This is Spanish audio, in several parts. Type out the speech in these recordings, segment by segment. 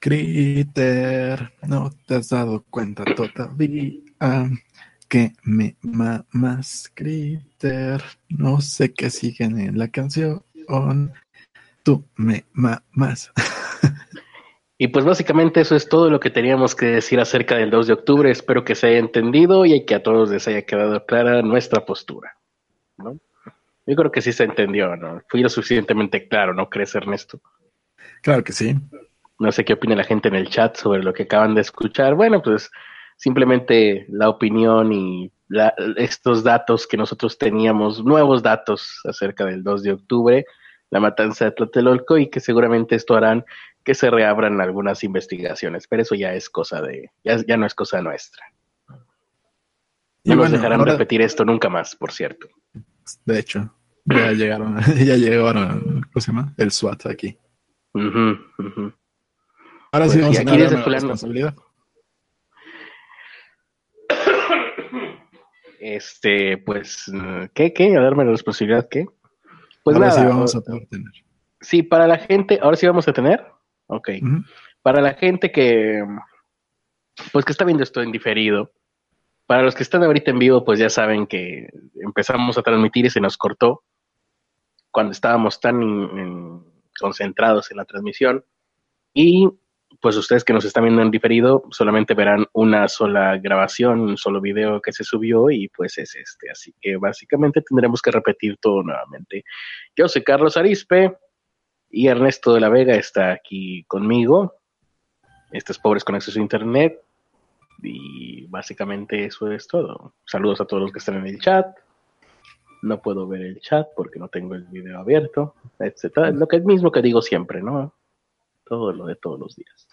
Critter, no te has dado cuenta todavía que me mamas, Critter. No sé qué siguen en la canción. Tú me mamas. Y pues básicamente eso es todo lo que teníamos que decir acerca del 2 de octubre. Espero que se haya entendido y que a todos les haya quedado clara nuestra postura. ¿no? Yo creo que sí se entendió, ¿no? Fui lo suficientemente claro, ¿no crees, Ernesto? Claro que sí. No sé qué opina la gente en el chat sobre lo que acaban de escuchar. Bueno, pues simplemente la opinión y estos datos que nosotros teníamos, nuevos datos acerca del 2 de octubre, la matanza de Tlatelolco y que seguramente esto harán que se reabran algunas investigaciones, pero eso ya es cosa de, ya, no es cosa nuestra. No nos dejarán repetir esto nunca más, por cierto. De hecho, ya llegaron, ya llegaron, ¿cómo se llama? El SWAT aquí. Ahora sí pues, vamos a darme la responsabilidad. Este, pues, ¿qué, qué? A darme la responsabilidad, ¿qué? Pues ahora sí vamos a poder tener. Sí, para la gente, ahora sí vamos a tener. Ok. Para la gente que, pues que está viendo esto en diferido, para los que están ahorita en vivo, pues ya saben que empezamos a transmitir y se nos cortó cuando estábamos tan concentrados en la transmisión. Y pues ustedes que nos están viendo en diferido solamente verán una sola grabación, un solo video que se subió y pues es este. Así que básicamente tendremos que repetir todo nuevamente. Yo soy Carlos Arispe. Y Ernesto de la Vega está aquí conmigo. Estos pobres con acceso a internet. Y básicamente eso es todo. Saludos a todos los que están en el chat. No puedo ver el chat porque no tengo el video abierto, etcétera. Lo que es mismo que digo siempre, ¿no? Todo lo de todos los días.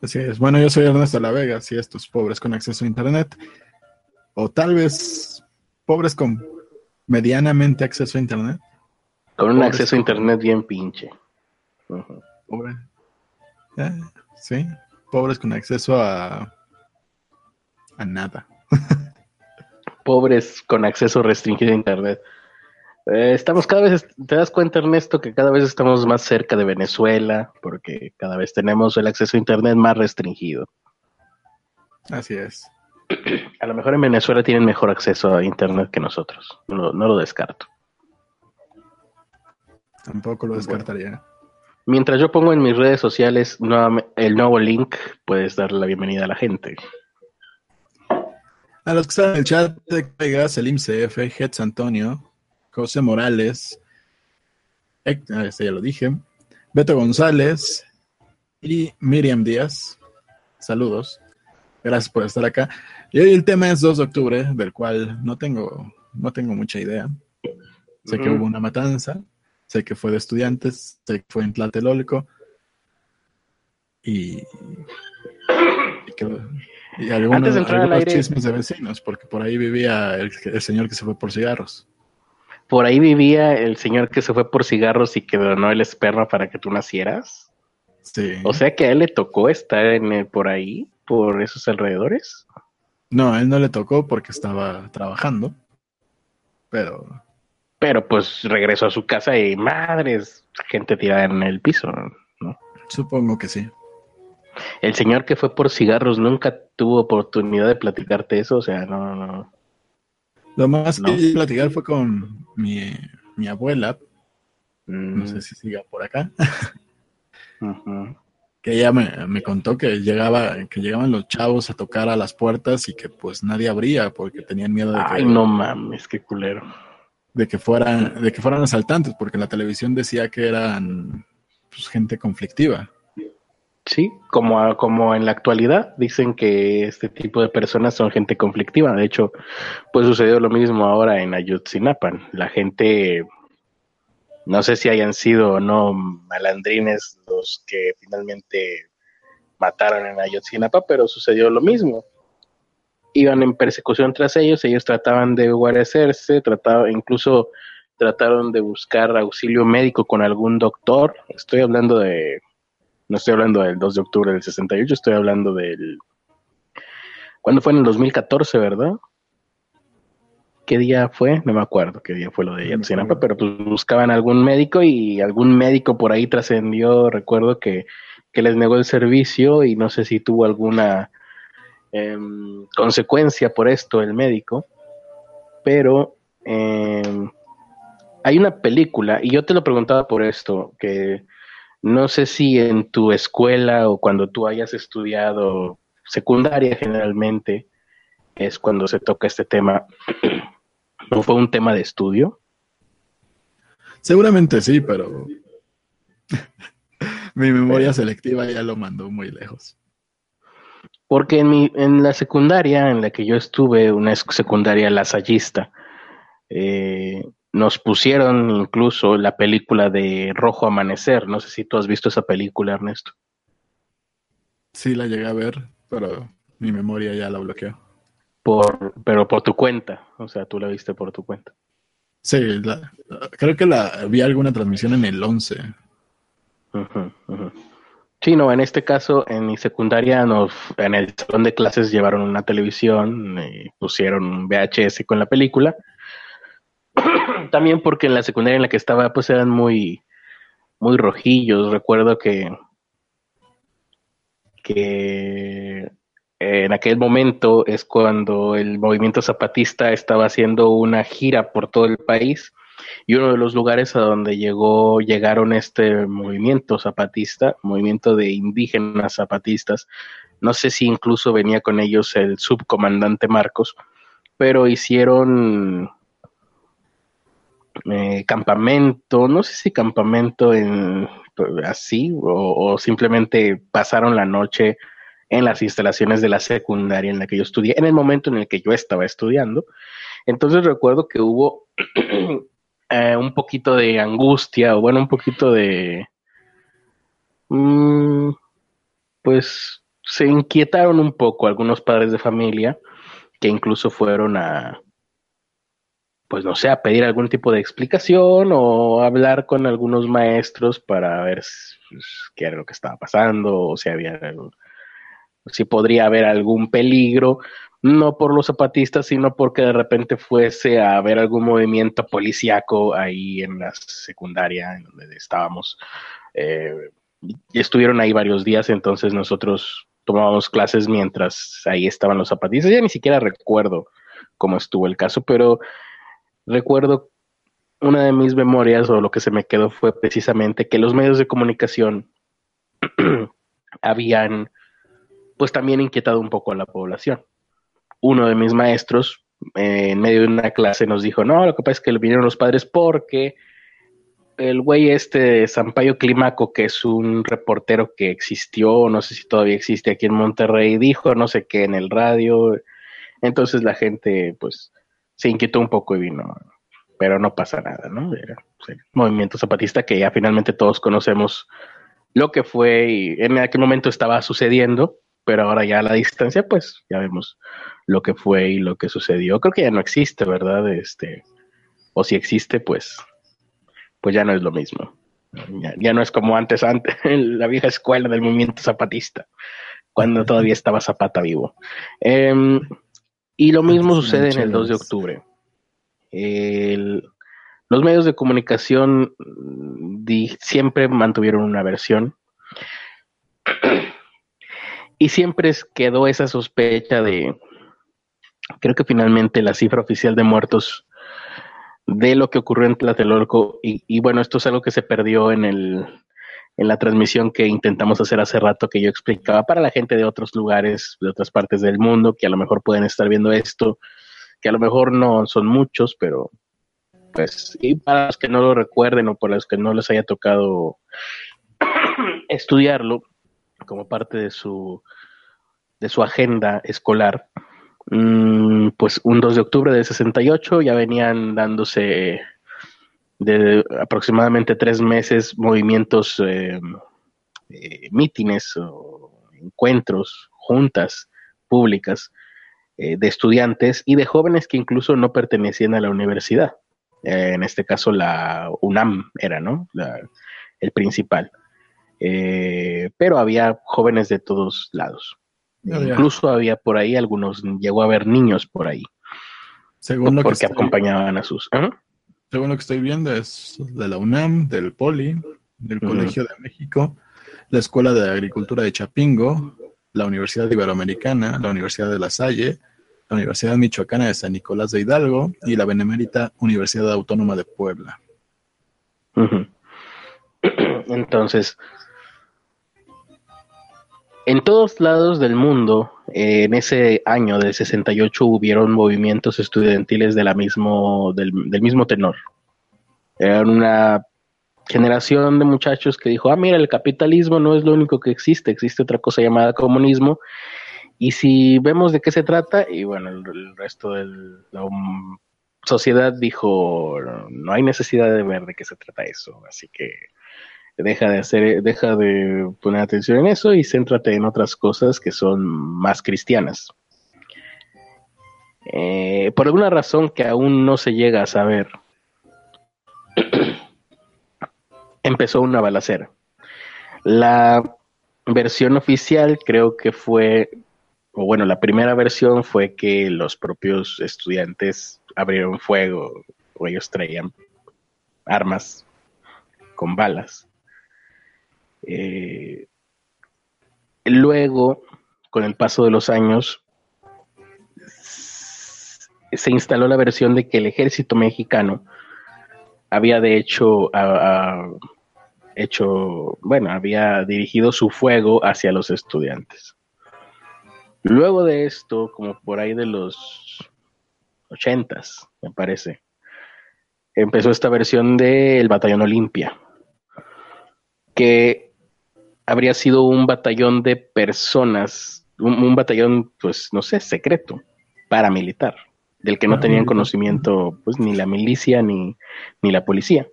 Así es. Bueno, yo soy Ernesto la Vega, si estos pobres con acceso a internet. O tal vez pobres con medianamente acceso a internet. Con un acceso a internet bien pinche. Pobre. sí, pobres con acceso a. a nada. pobres con acceso restringido a internet. Eh, estamos cada vez, te das cuenta Ernesto, que cada vez estamos más cerca de Venezuela, porque cada vez tenemos el acceso a internet más restringido. Así es. A lo mejor en Venezuela tienen mejor acceso a internet que nosotros, no lo descarto. Tampoco lo descartaría. Mientras yo pongo en mis redes sociales el nuevo link, puedes darle la bienvenida a la gente. A los que están en el chat, Pega, Selim CF, Hetz Antonio, José Morales, ah, este ya lo dije, Beto González y Miriam Díaz. Saludos. Gracias por estar acá. Y hoy el tema es 2 de octubre, del cual no tengo, no tengo mucha idea. Sé que hubo una matanza, sé que fue de estudiantes, sé que fue en Tlatelolco y, y, algunos, chismes de vecinos, porque por ahí vivía el, señor que se fue por cigarros. Por ahí vivía el señor que se fue por cigarros y que donó el esperma para que tú nacieras. Sí. O sea que a él le tocó estar en por ahí, por esos alrededores. No, a él no le tocó porque estaba trabajando. Pero pero pues regresó a su casa y madres, gente tirada en el piso, ¿no? Supongo que sí. El señor que fue por cigarros nunca tuvo oportunidad de platicarte eso, o sea, no, no. Lo más que platicar fue con mi, mi abuela. No mm. sé si siga por acá. Que ella me, me, contó que llegaba, que llegaban los chavos a tocar a las puertas y que pues nadie abría porque tenían miedo de que. Ay, no mames, qué culero de que fueran, de que fueran asaltantes, porque la televisión decía que eran pues, gente conflictiva. Sí, como, como en la actualidad dicen que este tipo de personas son gente conflictiva. De hecho, pues sucedió lo mismo ahora en Ayutzinapan. La gente, no sé si hayan sido o no malandrines los que finalmente mataron en Ayotzinapa, pero sucedió lo mismo iban en persecución tras ellos, ellos trataban de guarecerse, trataban, incluso trataron de buscar auxilio médico con algún doctor. Estoy hablando de, no estoy hablando del 2 de octubre del 68, estoy hablando del, ¿cuándo fue? En el 2014, ¿verdad? ¿Qué día fue? No me acuerdo qué día fue lo de Yatzinapa, pero pues buscaban algún médico y algún médico por ahí trascendió, recuerdo que que les negó el servicio y no sé si tuvo alguna em, consecuencia por esto el médico, pero em, hay una película, y yo te lo preguntaba por esto, que no sé si en tu escuela o cuando tú hayas estudiado secundaria generalmente es cuando se toca este tema, ¿no fue un tema de estudio? Seguramente sí, pero mi memoria selectiva ya lo mandó muy lejos. Porque en, mi, en la secundaria en la que yo estuve, una secundaria lasallista, eh, nos pusieron incluso la película de Rojo Amanecer. No sé si tú has visto esa película, Ernesto. Sí, la llegué a ver, pero mi memoria ya la bloqueó. Por, pero por tu cuenta, o sea, tú la viste por tu cuenta. Sí, creo que la vi alguna transmisión en el 11. Sí, no, en este caso, en mi secundaria, nos, en el salón de clases llevaron una televisión, y pusieron un VHS con la película. También porque en la secundaria en la que estaba, pues eran muy, muy rojillos. Recuerdo que, que en aquel momento es cuando el movimiento zapatista estaba haciendo una gira por todo el país y uno de los lugares a donde llegó llegaron este movimiento zapatista, movimiento de indígenas zapatistas. No sé si incluso venía con ellos el subcomandante Marcos, pero hicieron eh, campamento, no sé si campamento en así o simplemente pasaron la noche en las instalaciones de la secundaria en la que yo estudié, en el momento en el que yo estaba estudiando. Entonces recuerdo que hubo eh, un poquito de angustia, o bueno, un poquito de... Mm, pues se inquietaron un poco algunos padres de familia que incluso fueron a, pues no sé, a pedir algún tipo de explicación o hablar con algunos maestros para ver pues, qué era lo que estaba pasando o si había si podría haber algún peligro, no por los zapatistas, sino porque de repente fuese a haber algún movimiento policíaco ahí en la secundaria en donde estábamos. Eh, estuvieron ahí varios días, entonces nosotros tomábamos clases mientras ahí estaban los zapatistas. Ya ni siquiera recuerdo cómo estuvo el caso, pero recuerdo una de mis memorias o lo que se me quedó fue precisamente que los medios de comunicación habían pues también inquietado un poco a la población. Uno de mis maestros, eh, en medio de una clase, nos dijo, no, lo que pasa es que vinieron los padres porque el güey este, Sampaio Climaco, que es un reportero que existió, no sé si todavía existe aquí en Monterrey, dijo no sé qué en el radio. Entonces la gente, pues, se inquietó un poco y vino, pero no pasa nada, ¿no? Era el movimiento zapatista que ya finalmente todos conocemos lo que fue y en aquel momento estaba sucediendo pero ahora ya a la distancia, pues ya vemos lo que fue y lo que sucedió. Creo que ya no existe, ¿verdad? Este, o si existe, pues, pues ya no es lo mismo. Ya, no es como antes, antes, en la vieja escuela del movimiento zapatista, cuando todavía estaba Zapata vivo. Em, y lo mismo sucede en el 2 de octubre. los medios de comunicación siempre mantuvieron una versión y siempre quedó esa sospecha de, creo que finalmente la cifra oficial de muertos de lo que ocurrió en Tlatelolco, y, y bueno, esto es algo que se perdió en, el, en la transmisión que intentamos hacer hace rato, que yo explicaba para la gente de otros lugares, de otras partes del mundo, que a lo mejor pueden estar viendo esto, que a lo mejor no son muchos, pero pues, y para los que no lo recuerden o por los que no les haya tocado estudiarlo, como parte de su, de su agenda escolar, mm, pues un 2 de octubre de 68 ya venían dándose de aproximadamente tres meses movimientos, eh, eh, mítines o encuentros, juntas públicas eh, de estudiantes y de jóvenes que incluso no pertenecían a la universidad. en este caso la UNAM era, ¿no? el principal. Eh, pero había jóvenes de todos lados. Incluso había por ahí algunos, llegó a haber niños por ahí. Según lo porque acompañaban a sus. Según lo que estoy viendo, es de la UNAM, del POLI, del Colegio de México, la Escuela de Agricultura de Chapingo, la Universidad Iberoamericana, la Universidad de La Salle, la Universidad Michoacana de San Nicolás de Hidalgo y la Benemérita Universidad Autónoma de Puebla. Entonces, en todos lados del mundo, eh, en ese año del 68 hubieron movimientos estudiantiles de la mismo, del, mismo tenor. Era una generación de muchachos que dijo, ah, mira, el capitalismo no es lo único que existe, existe otra cosa llamada comunismo. Y si vemos de qué se trata, y bueno, el, resto de la sociedad dijo, no hay necesidad de ver de qué se trata eso, así que deja de hacer, deja de poner atención en eso y céntrate en otras cosas que son más cristianas. Eh, por alguna razón que aún no se llega a saber, empezó una balacera. La versión oficial creo que fue, o bueno, la primera versión fue que los propios estudiantes abrieron fuego o ellos traían armas con balas. Eh, luego, con el paso de los años, se instaló la versión de que el ejército mexicano había de hecho hecho, bueno, había dirigido su fuego hacia los estudiantes. Luego de esto, como por ahí de los ochentas, me parece, empezó esta versión del Batallón Olimpia, que habría sido un batallón de personas, un, batallón, pues, no sé, secreto, paramilitar, del que no tenían conocimiento, pues, ni la milicia ni, ni la policía.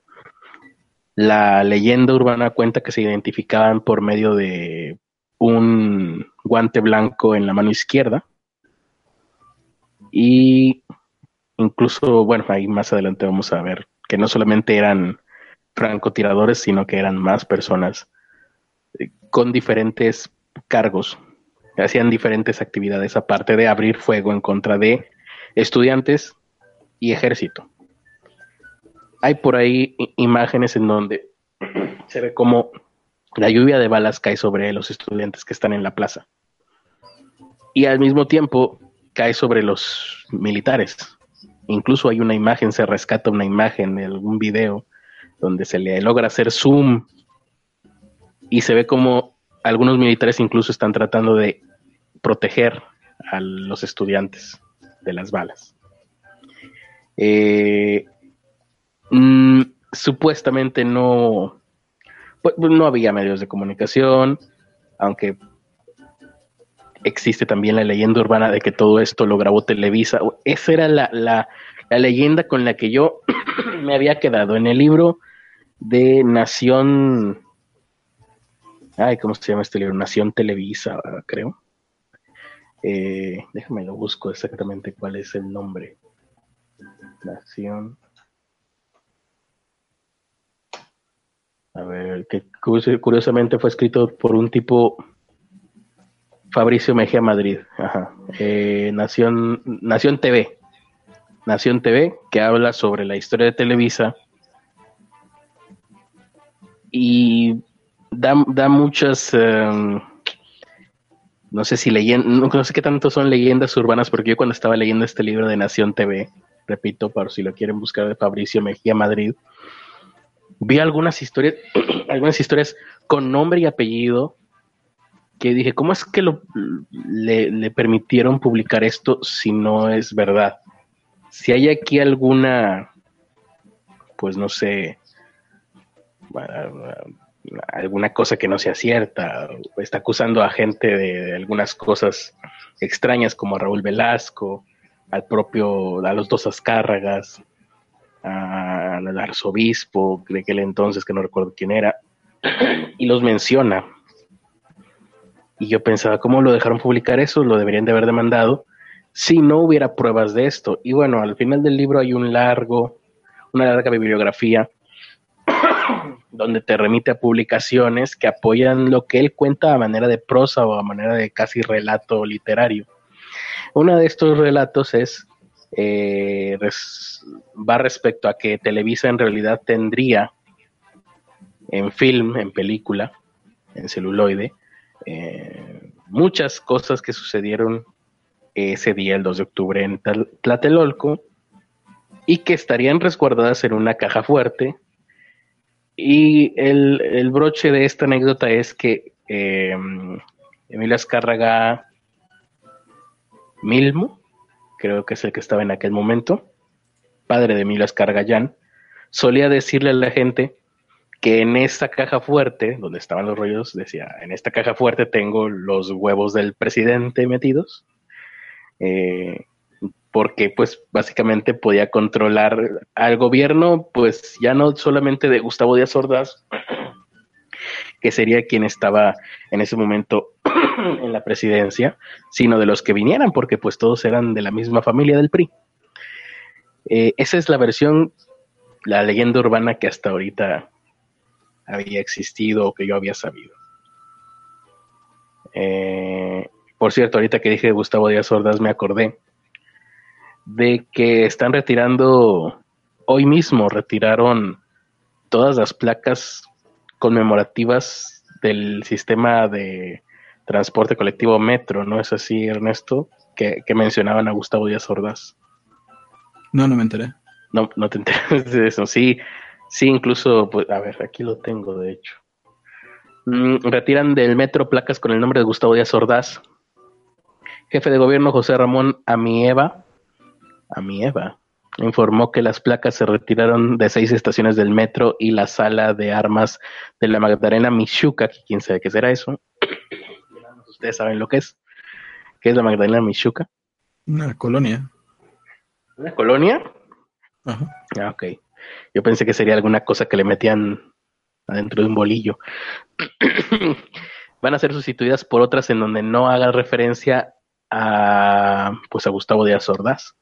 La leyenda urbana cuenta que se identificaban por medio de un guante blanco en la mano izquierda. Y incluso, bueno, ahí más adelante vamos a ver que no solamente eran francotiradores, sino que eran más personas con diferentes cargos, hacían diferentes actividades aparte de abrir fuego en contra de estudiantes y ejército. Hay por ahí imágenes en donde se ve como la lluvia de balas cae sobre los estudiantes que están en la plaza. Y al mismo tiempo cae sobre los militares. Incluso hay una imagen, se rescata una imagen de algún video donde se le logra hacer zoom y se ve como algunos militares incluso están tratando de proteger a los estudiantes de las balas. Eh, mm, supuestamente no, pues, no había medios de comunicación, aunque existe también la leyenda urbana de que todo esto lo grabó Televisa. Esa era la, la leyenda con la que yo me había quedado en el libro de Nación Ay, ¿cómo se llama este libro? Nación Televisa, creo. Eh, déjame lo busco exactamente cuál es el nombre. Nación. A ver, que curiosamente fue escrito por un tipo Fabricio Mejía Madrid. Ajá. Eh, Nación, Nación TV. Nación TV, que habla sobre la historia de Televisa. Y da, muchas, em, no sé si leyendas, no, sé qué tanto son leyendas urbanas, porque yo cuando estaba leyendo este libro de Nación TV, repito, para si lo quieren buscar de Fabricio Mejía Madrid, vi algunas historias, algunas historias con nombre y apellido que dije, ¿cómo es que lo, le, le, permitieron publicar esto si no es verdad? Si hay aquí alguna, pues no sé, alguna cosa que no sea cierta, está acusando a gente de, algunas cosas extrañas como a Raúl Velasco, al propio, a los dos Azcárragas, al arzobispo de aquel entonces que no recuerdo quién era, y los menciona. Y yo pensaba, ¿cómo lo dejaron publicar eso? Lo deberían de haber demandado si no hubiera pruebas de esto. Y bueno, al final del libro hay un largo, una larga bibliografía donde te remite a publicaciones que apoyan lo que él cuenta a manera de prosa o a manera de casi relato literario. Uno de estos relatos es eh, va respecto a que Televisa en realidad tendría en film, en película, en celuloide, eh, muchas cosas que sucedieron ese día, el 2 de octubre, en Tlatelolco, y que estarían resguardadas en una caja fuerte. Y el, broche de esta anécdota es que eh, Emilio Azcárraga Milmo, creo que es el que estaba en aquel momento, padre de Emilio Azcárraga solía decirle a la gente que en esta caja fuerte, donde estaban los rollos, decía, en esta caja fuerte tengo los huevos del presidente metidos, eh, porque pues básicamente podía controlar al gobierno, pues ya no solamente de Gustavo Díaz Ordaz, que sería quien estaba en ese momento en la presidencia, sino de los que vinieran, porque pues todos eran de la misma familia del PRI. Eh, esa es la versión, la leyenda urbana que hasta ahorita había existido o que yo había sabido. Eh, por cierto, ahorita que dije Gustavo Díaz Ordaz me acordé de que están retirando, hoy mismo retiraron todas las placas conmemorativas del sistema de transporte colectivo Metro, ¿no es así, Ernesto? Que, mencionaban a Gustavo Díaz Ordaz. No, no me enteré. No, no te enteras de eso. Sí, sí, incluso, pues, a ver, aquí lo tengo, de hecho. Mm, retiran del metro placas con el nombre de Gustavo Díaz Ordaz. Jefe de gobierno José Ramón Amieva a mi Eva. Informó que las placas se retiraron de seis estaciones del metro y la sala de armas de la Magdalena Michuca, que quién sabe qué será eso. Ustedes saben lo que es. ¿Qué es la Magdalena Michuca? Una colonia. ¿Una colonia? Ajá. Ah, ok. Yo pensé que sería alguna cosa que le metían adentro de un bolillo. Van a ser sustituidas por otras en donde no haga referencia a pues a Gustavo Díaz Ordaz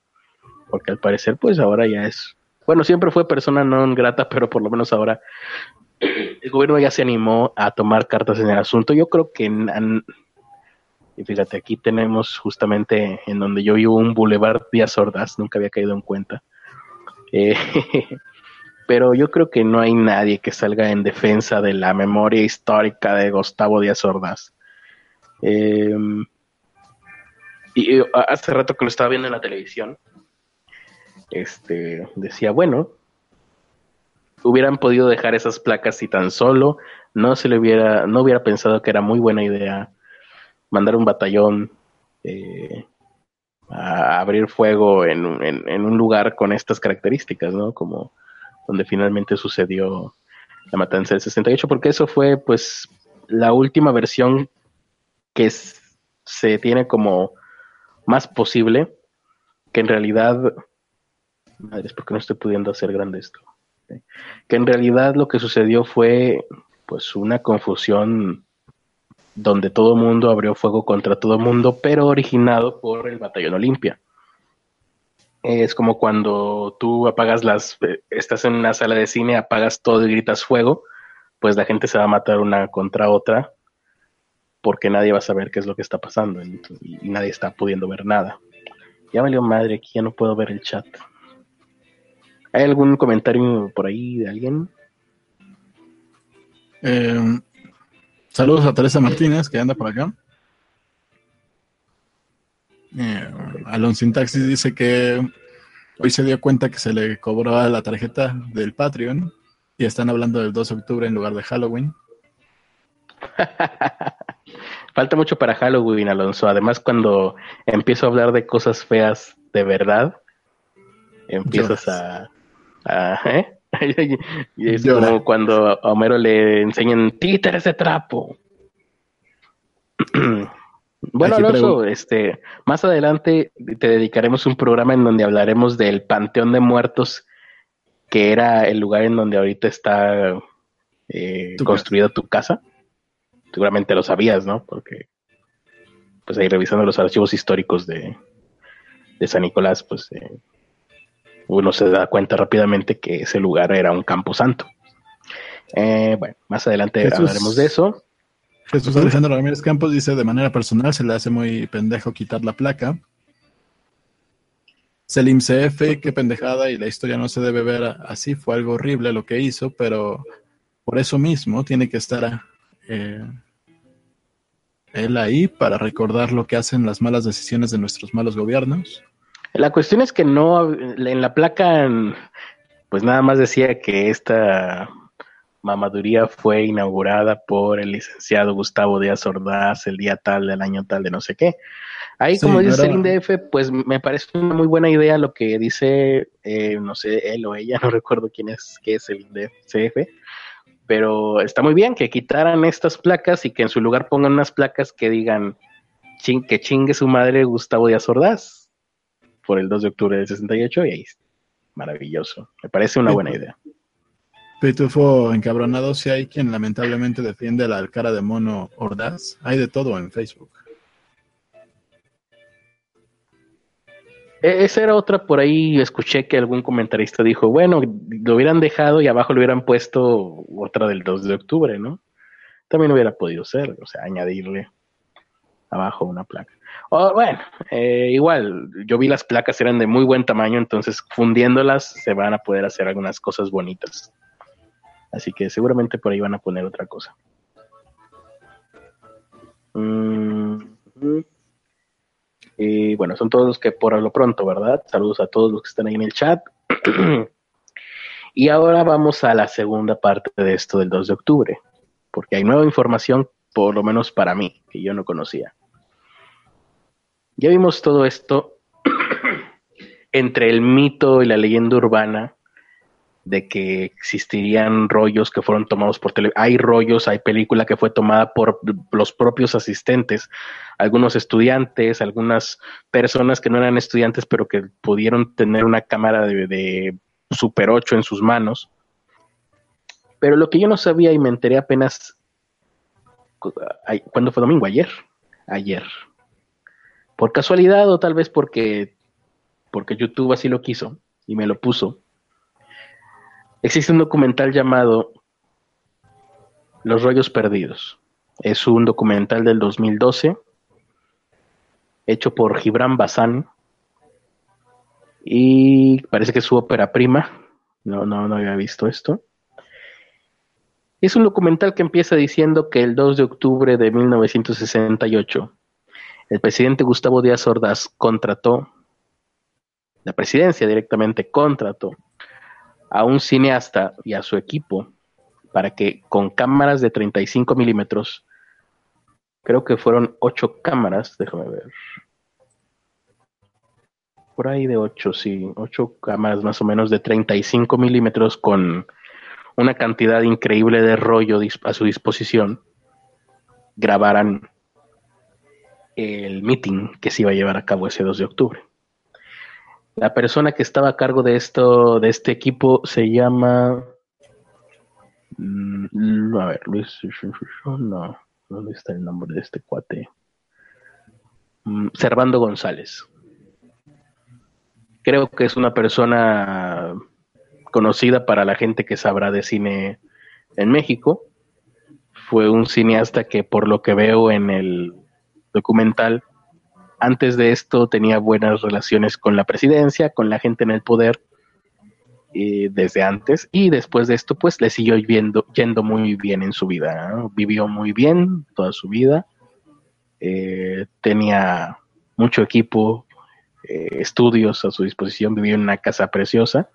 porque al parecer pues ahora ya es, bueno, siempre fue persona no grata, pero por lo menos ahora el gobierno ya se animó a tomar cartas en el asunto. Yo creo que, y fíjate, aquí tenemos justamente en donde yo vivo un Boulevard Díaz Ordaz, nunca había caído en cuenta. Eh, pero yo creo que no hay nadie que salga en defensa de la memoria histórica de Gustavo Díaz Ordaz. Em, y hace rato que lo estaba viendo en la televisión, este, decía, bueno, hubieran podido dejar esas placas si tan solo no se le hubiera, no hubiera pensado que era muy buena idea mandar un batallón eh, a abrir fuego en, un lugar con estas características, ¿no? Como donde finalmente sucedió la matanza del 68, porque eso fue pues la última versión que se tiene como más posible, que en realidad madres, porque no estoy pudiendo hacer grande esto? Que en realidad lo que sucedió fue pues una confusión donde todo mundo abrió fuego contra todo mundo, pero originado por el Batallón Olimpia. Es como cuando tú apagas las, eh, estás en una sala de cine, apagas todo y gritas fuego, pues la gente se va a matar una contra otra porque nadie va a saber qué es lo que está pasando y, nadie está pudiendo ver nada. Ya valió madre, aquí ya no puedo ver el chat. ¿Hay algún comentario por ahí de alguien? Eh, saludos a Teresa Martínez, que anda por acá. Eh, Alonso Sintaxis dice que hoy se dio cuenta que se le cobraba la tarjeta del Patreon y están hablando del 2 de octubre en lugar de Halloween. Falta mucho para Halloween, Alonso. Además, cuando empiezo a hablar de cosas feas de verdad, empiezas a, ¿eh? y es como cuando a Homero le enseñan títeres de trapo. bueno, Alonso, este, más adelante te dedicaremos un programa en donde hablaremos del Panteón de Muertos, que era el lugar en donde ahorita está eh, construida tu casa. Seguramente lo sabías, ¿no? Porque, pues ahí revisando los archivos históricos de, de San Nicolás, pues eh, uno se da cuenta rápidamente que ese lugar era un campo santo. Eh, bueno, más adelante hablaremos de eso. Jesús Alejandro Ramírez Campos dice, de manera personal se le hace muy pendejo quitar la placa. Selim CF, qué pendejada y la historia no se debe ver así, fue algo horrible lo que hizo, pero por eso mismo tiene que estar eh, él ahí para recordar lo que hacen las malas decisiones de nuestros malos gobiernos. La cuestión es que no, en la placa, pues nada más decía que esta mamaduría fue inaugurada por el licenciado Gustavo Díaz Ordaz el día tal del año tal de no sé qué. Ahí, como dice el INDF, pues me parece una muy buena idea lo que dice, eh, no sé, él o ella, no recuerdo quién es, qué es el INDF, pero está muy bien que quitaran estas placas y que en su lugar pongan unas placas que digan que chingue su madre Gustavo Díaz Ordaz por el 2 de octubre del 68 y ahí, maravilloso, me parece una buena idea. Pitufo encabronado, si hay quien lamentablemente defiende la cara de mono Ordaz, hay de todo en Facebook. E-, esa era otra, por ahí escuché que algún comentarista dijo, bueno, lo hubieran dejado y abajo le hubieran puesto otra del 2 de octubre, ¿no? También hubiera podido ser, o sea, añadirle abajo una placa. O bueno, eh, igual, yo vi las placas, eran de muy buen tamaño, entonces fundiéndolas se van a poder hacer algunas cosas bonitas. Así que seguramente por ahí van a poner otra cosa. Mm, y bueno, son todos los que por lo pronto, ¿verdad? Saludos a todos los que están ahí en el chat. y ahora vamos a la segunda parte de esto del 2 de octubre, porque hay nueva información, por lo menos para mí, que yo no conocía. Ya vimos todo esto entre el mito y la leyenda urbana de que existirían rollos que fueron tomados por tele. Hay rollos, hay película que fue tomada por los propios asistentes, algunos estudiantes, algunas personas que no eran estudiantes, pero que pudieron tener una cámara de, Super 8 en sus manos. Pero lo que yo no sabía y me enteré apenas, ¿cuándo fue domingo? Ayer. Ayer. Por casualidad o tal vez porque, porque YouTube así lo quiso y me lo puso Existe un documental llamado Los rollos perdidos. Es un documental del 2012 hecho por Gibran Bazán y parece que es su ópera prima. No, no, no había visto esto. Es un documental que empieza diciendo que el 2 de octubre de 1968 el presidente Gustavo Díaz Ordaz contrató, la presidencia directamente contrató a un cineasta y a su equipo para que con cámaras de 35 milímetros, creo que fueron ocho cámaras, déjame ver. Por ahí de ocho, sí, ocho cámaras más o menos de 35 milímetros con una cantidad increíble de rollo a su disposición, grabaran el meeting que se iba a llevar a cabo ese 2 de octubre. La persona que estaba a cargo de esto, de este equipo, se llama. Mm, a ver, Luis. No, ¿dónde está el nombre de este cuate? Mm, Servando González. Creo que es una persona conocida para la gente que sabrá de cine en México. Fue un cineasta que, por lo que veo en el documental, antes de esto tenía buenas relaciones con la presidencia, con la gente en el poder desde antes. Y después de esto pues le siguió yendo muy bien en su vida. Vivió muy bien toda su vida, eh, tenía mucho equipo, eh, estudios a su disposición, vivió en una casa preciosa.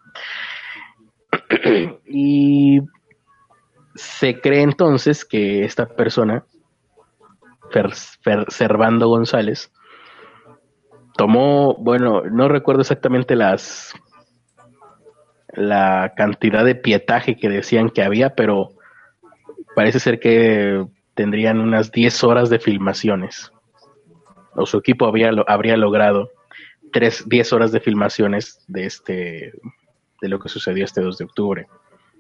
Y se cree entonces que esta persona, Servando González, tomó, bueno, no recuerdo exactamente las la cantidad de pietaje que decían que había, pero parece ser que tendrían unas 10 horas de filmaciones. O su equipo había, habría logrado 3, 10 horas de filmaciones de este de lo que sucedió este 2 de octubre.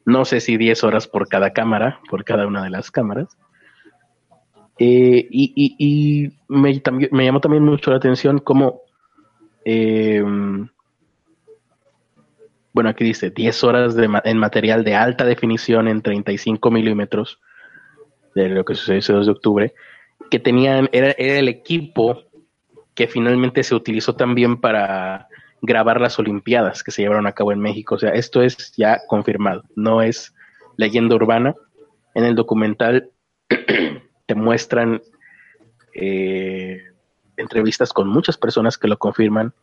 No sé si 10 horas por cada cámara, por cada una de las cámaras. Eh, y, me, me, llamó también mucho la atención cómo eh, bueno, aquí dice 10 horas de, en material de alta definición en 35 milímetros de lo que sucedió ese 2 de octubre, que tenían, era, el equipo que finalmente se utilizó también para grabar las Olimpiadas que se llevaron a cabo en México. O sea, esto es ya confirmado, no es leyenda urbana. En el documental te muestran eh, entrevistas con muchas personas que lo confirman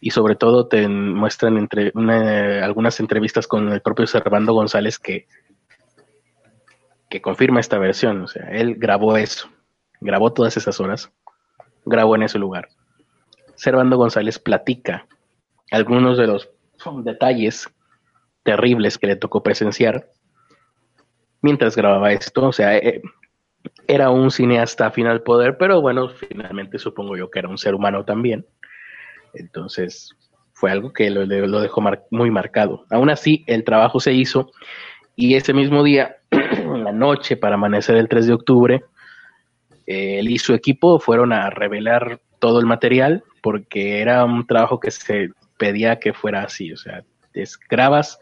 y sobre todo te muestran entre algunas entrevistas con el propio Servando González que, que confirma esta versión. O sea, él grabó eso, grabó todas esas horas, grabó en ese lugar. Servando González platica algunos de los detalles terribles que le tocó presenciar mientras grababa esto. O sea, eh, era un cineasta final poder, pero bueno, finalmente supongo yo que era un ser humano también. Entonces, fue algo que lo, dejó muy marcado. Aún así, el trabajo se hizo y ese mismo día, en la noche, para amanecer el 3 de octubre, él y su equipo fueron a revelar todo el material porque era un trabajo que se pedía que fuera así, o sea, grabas,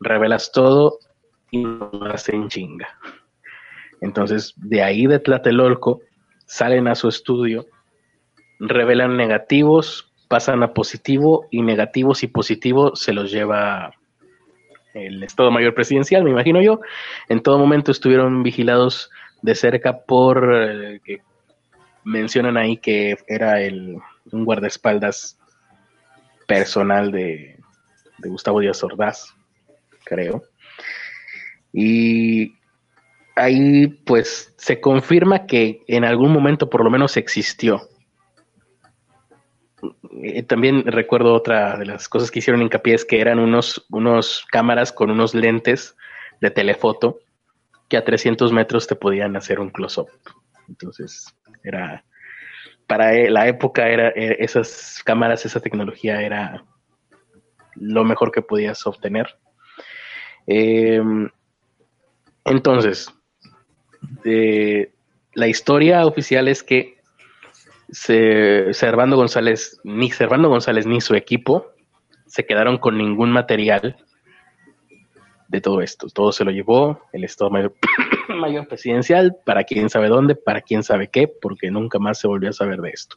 revelas todo y lo hacen chinga. Entonces, de ahí de Tlatelolco, salen a su estudio, revelan negativos, pasan a positivo y negativos y positivos se los lleva el Estado Mayor Presidencial, me imagino yo. En todo momento estuvieron vigilados de cerca por eh, que mencionan ahí que era el un guardaespaldas personal de, de Gustavo Díaz Ordaz, creo. Y ahí pues se confirma que en algún momento por lo menos existió. Eh, también recuerdo otra de las cosas que hicieron hincapié es que eran unos, unos cámaras con unos lentes de telefoto que a 300 metros te podían hacer un close-up. Entonces, era, para e, la época, era, e, esas cámaras, esa tecnología era lo mejor que podías obtener. Em, entonces, la historia oficial es que Servando González, ni Servando González ni su equipo se quedaron con ningún material de todo esto. Todo se lo llevó el Estado Mayor, mayor Presidencial, para quién sabe dónde, para quién sabe qué, porque nunca más se volvió a saber de esto.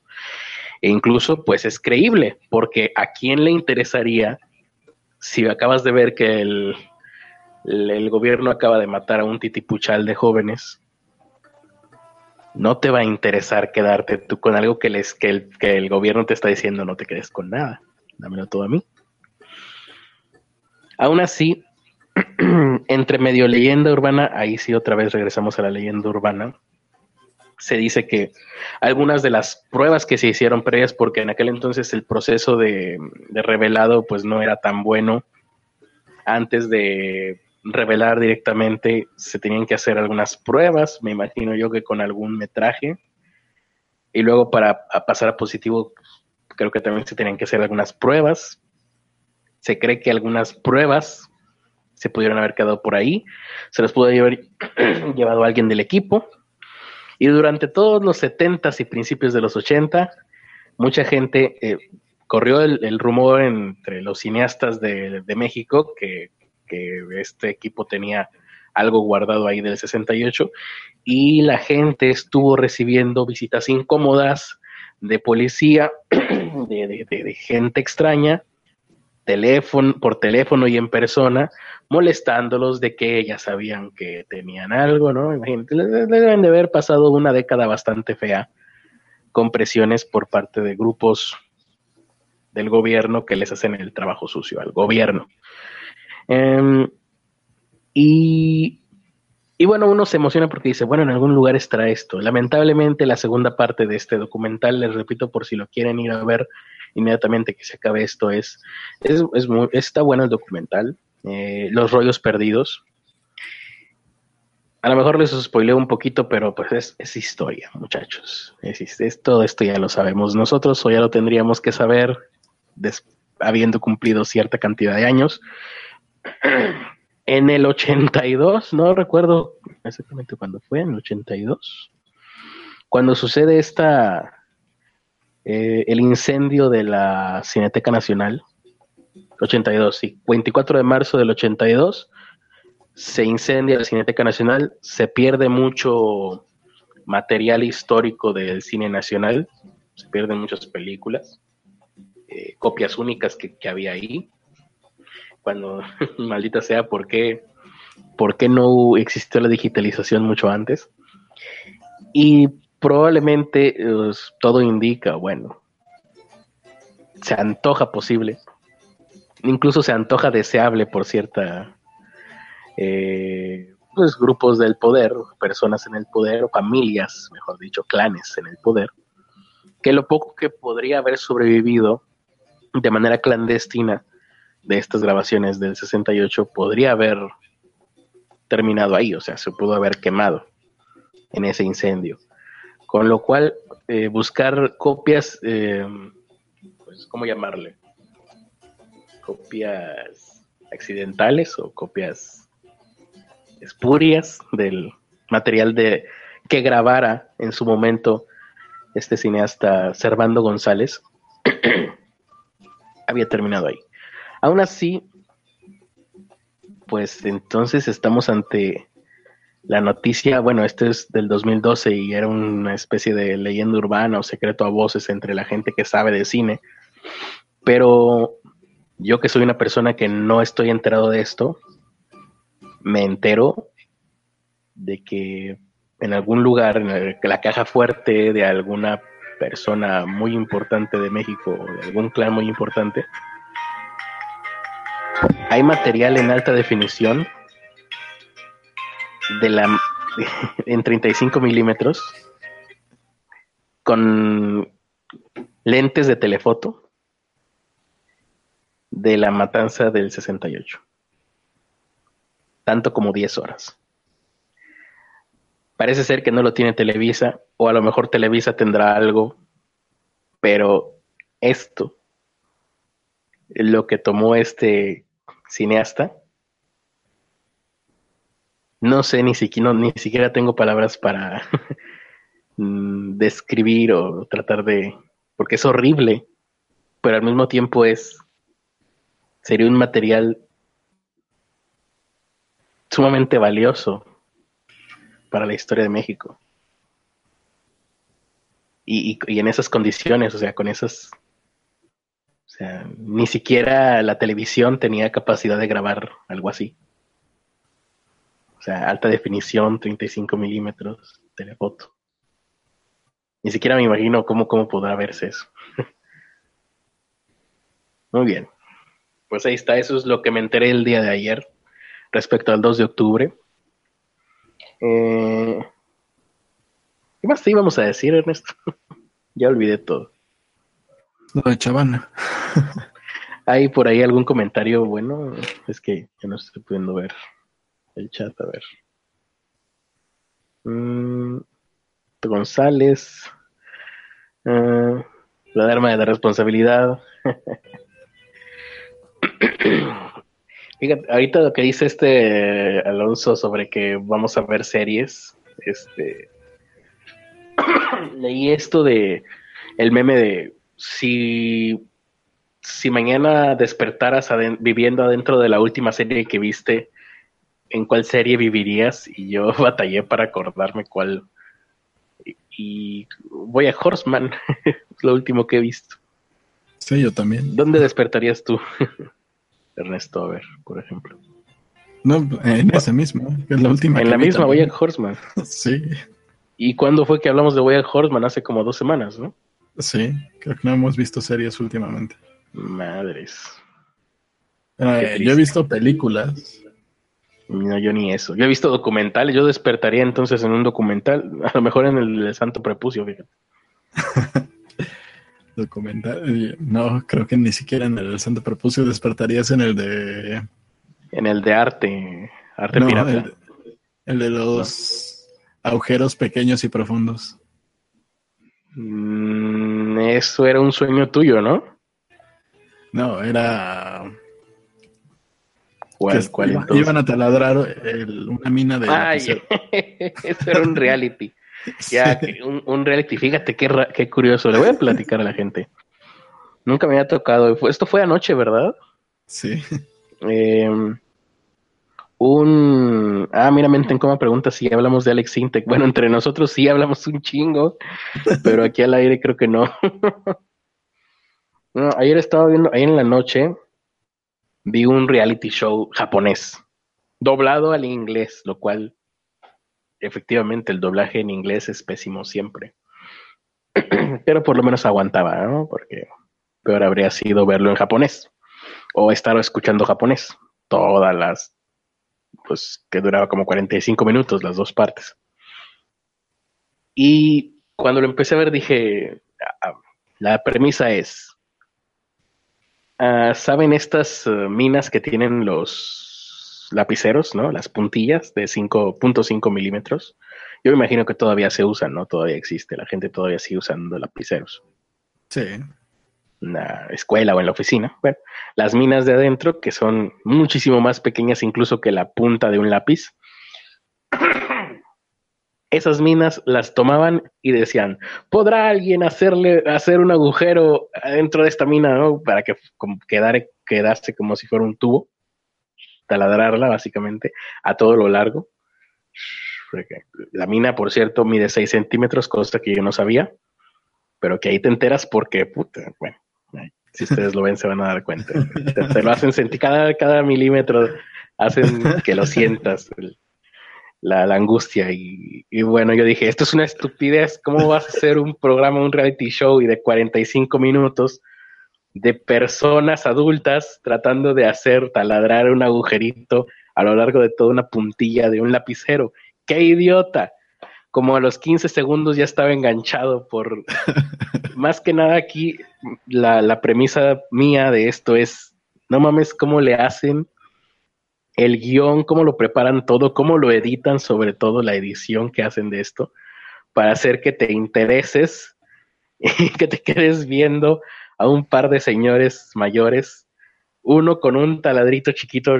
E incluso, pues es creíble, porque a quién le interesaría, si acabas de ver que el, el gobierno acaba de matar a un titipuchal de jóvenes, no te va a interesar quedarte tú con algo que, les, que, el, que el gobierno te está diciendo, no te quedes con nada, dámelo todo a mí. Aún así, entre medio leyenda urbana, ahí sí otra vez regresamos a la leyenda urbana, se dice que algunas de las pruebas que se hicieron previas, porque en aquel entonces el proceso de, de revelado pues no era tan bueno, antes de revelar directamente, se tenían que hacer algunas pruebas, me imagino yo que con algún metraje, y luego para pasar a positivo, creo que también se tenían que hacer algunas pruebas. Se cree que algunas pruebas se pudieron haber quedado por ahí, se las pudo haber llevado alguien del equipo, y durante todos los 70 y principios de los 80, mucha gente eh, corrió el, rumor entre los cineastas de, de México que que este equipo tenía algo guardado ahí del 68 y la gente estuvo recibiendo visitas incómodas de policía, de, gente extraña, teléfono, por teléfono y en persona, molestándolos de que ya sabían que tenían algo, ¿no? Imagínate, deben de haber pasado una década bastante fea con presiones por parte de grupos del gobierno que les hacen el trabajo sucio al gobierno. Em, y, bueno, uno se emociona porque dice, bueno, en algún lugar estará esto. Lamentablemente la segunda parte de este documental, les repito por si lo quieren ir a ver inmediatamente que se acabe esto, es, es, muy, está bueno el documental, eh, Los rollos perdidos. A lo mejor les spoileo un poquito, pero pues es, historia, muchachos. Es, todo esto ya lo sabemos nosotros o ya lo tendríamos que saber habiendo cumplido cierta cantidad de años. En el 82, no recuerdo exactamente cuándo fue, en el 82, cuando sucede esta, eh, el incendio de la Cineteca Nacional, 82, sí, 24 de marzo del 82, se incendia la Cineteca Nacional, se pierde mucho material histórico del cine nacional, se pierden muchas películas, eh, copias únicas que, que había ahí, cuando, maldita sea, ¿por qué, ¿por qué no existió la digitalización mucho antes? Y probablemente pues, todo indica, bueno, se antoja posible, incluso se antoja deseable por cierta, eh, pues grupos del poder, personas en el poder, o familias, mejor dicho, clanes en el poder, que lo poco que podría haber sobrevivido de manera clandestina de estas grabaciones del 68 podría haber terminado ahí, o sea, se pudo haber quemado en ese incendio. Con lo cual, eh, buscar copias, eh, pues, ¿cómo llamarle? Copias accidentales o copias espurias del material de que grabara en su momento este cineasta Servando González había terminado ahí. Aún así, pues entonces estamos ante la noticia, bueno, este es del 2012 y era una especie de leyenda urbana o secreto a voces entre la gente que sabe de cine, pero yo que soy una persona que no estoy enterado de esto, me entero de que en algún lugar, en la caja fuerte de alguna persona muy importante de México, de algún clan muy importante, hay material en alta definición de la en 35 milímetros con lentes de telefoto de la matanza del 68 tanto como 10 horas. Parece ser que no lo tiene Televisa o a lo mejor Televisa tendrá algo pero esto lo que tomó este cineasta no sé, ni siquiera, ni siquiera tengo palabras para mm, describir o tratar de, porque es horrible, pero al mismo tiempo es, sería un material sumamente valioso para la historia de México. Y, y, en esas condiciones, o sea, con esas, sea, ni siquiera la televisión tenía capacidad de grabar algo así. O sea, alta definición, 35 milímetros, telefoto. Ni siquiera me imagino cómo, cómo podrá verse eso. Muy bien. Pues ahí está, eso es lo que me enteré el día de ayer respecto al 2 de octubre. Eh, ¿Qué más te íbamos a decir, Ernesto? ya olvidé todo. Lo de Chavana. ¿Hay por ahí algún comentario bueno? Es que ya no estoy pudiendo ver el chat, a ver. Mm, González. Uh, la arma de la responsabilidad. Fíjate, ahorita lo que dice este Alonso sobre que vamos a ver series, este leí esto de el meme de si si mañana despertaras viviendo adentro de la última serie que viste, en cuál serie vivirías y yo batallé para acordarme cuál. Y, voy a Horseman, es lo último que he visto. Sí, yo también. ¿Dónde despertarías tú, Ernesto? A ver, por ejemplo. No, en esa misma, es la última. En la misma, voy a Horseman. sí. ¿Y cuándo fue que hablamos de Voy a Horseman? Hace como dos semanas, ¿no? Sí, creo que no hemos visto series últimamente. Madres. Eh, yo he visto películas. No, yo ni eso. Yo he visto documentales, yo despertaría entonces en un documental, a lo mejor en el de Santo Prepucio, fíjate. documental, no, creo que ni siquiera en el Santo Prepucio despertarías en el de... En el de arte, arte pirata. El, de los agujeros pequeños y profundos. Mm, eso era un sueño tuyo, ¿no? No, era ¿Cuál, iban a taladrar una mina de. Ay, eso era un reality. Ya, un, reality. Fíjate qué, qué curioso. Le voy a platicar a la gente. Nunca me había tocado. Esto fue anoche, ¿verdad? Sí. Em, un. Ah, mira, Mente cómo pregunta si hablamos de Alex Intec. Bueno, entre nosotros sí hablamos un chingo, pero aquí al aire creo que no. ayer estaba viendo, ahí en la noche, vi un reality show japonés, doblado al inglés, lo cual efectivamente el doblaje en inglés es pésimo siempre. Pero por lo menos aguantaba, ¿no? Porque peor habría sido verlo en japonés o estar escuchando japonés. Todas las, pues que duraba como 45 minutos las dos partes. Y cuando lo empecé a ver dije, ah, ah, la premisa es, ah, ¿saben estas minas que tienen los lapiceros, ¿no? Las puntillas de 5.5 milímetros. Yo me imagino que todavía se usan, ¿no? Todavía existe, la gente todavía sigue usando lapiceros. Sí. En la escuela o en la oficina. Bueno, las minas de adentro, que son muchísimo más pequeñas incluso que la punta de un lápiz. Esas minas las tomaban y decían, ¿podrá alguien hacerle, hacer un agujero dentro de esta mina, ¿no? Para que quedare, quedase como si fuera un tubo, taladrarla básicamente a todo lo largo la mina, por cierto, mide 6 centímetros, cosa que yo no sabía, pero que ahí te enteras porque, puta, bueno, si ustedes lo ven se van a dar cuenta. Te, lo hacen sentir, cada, cada milímetro hacen que lo sientas, la, angustia. Y, y, bueno, yo dije, esto es una estupidez, ¿cómo vas a hacer un programa, un reality show y de 45 minutos de personas adultas tratando de hacer taladrar un agujerito a lo largo de toda una puntilla de un lapicero? qué idiota. Como a los 15 segundos ya estaba enganchado por... Más que nada aquí, la, premisa mía de esto es, no mames, cómo le hacen el guion, cómo lo preparan todo, cómo lo editan, sobre todo la edición que hacen de esto, para hacer que te intereses y que te quedes viendo a un par de señores mayores uno con un taladrito chiquito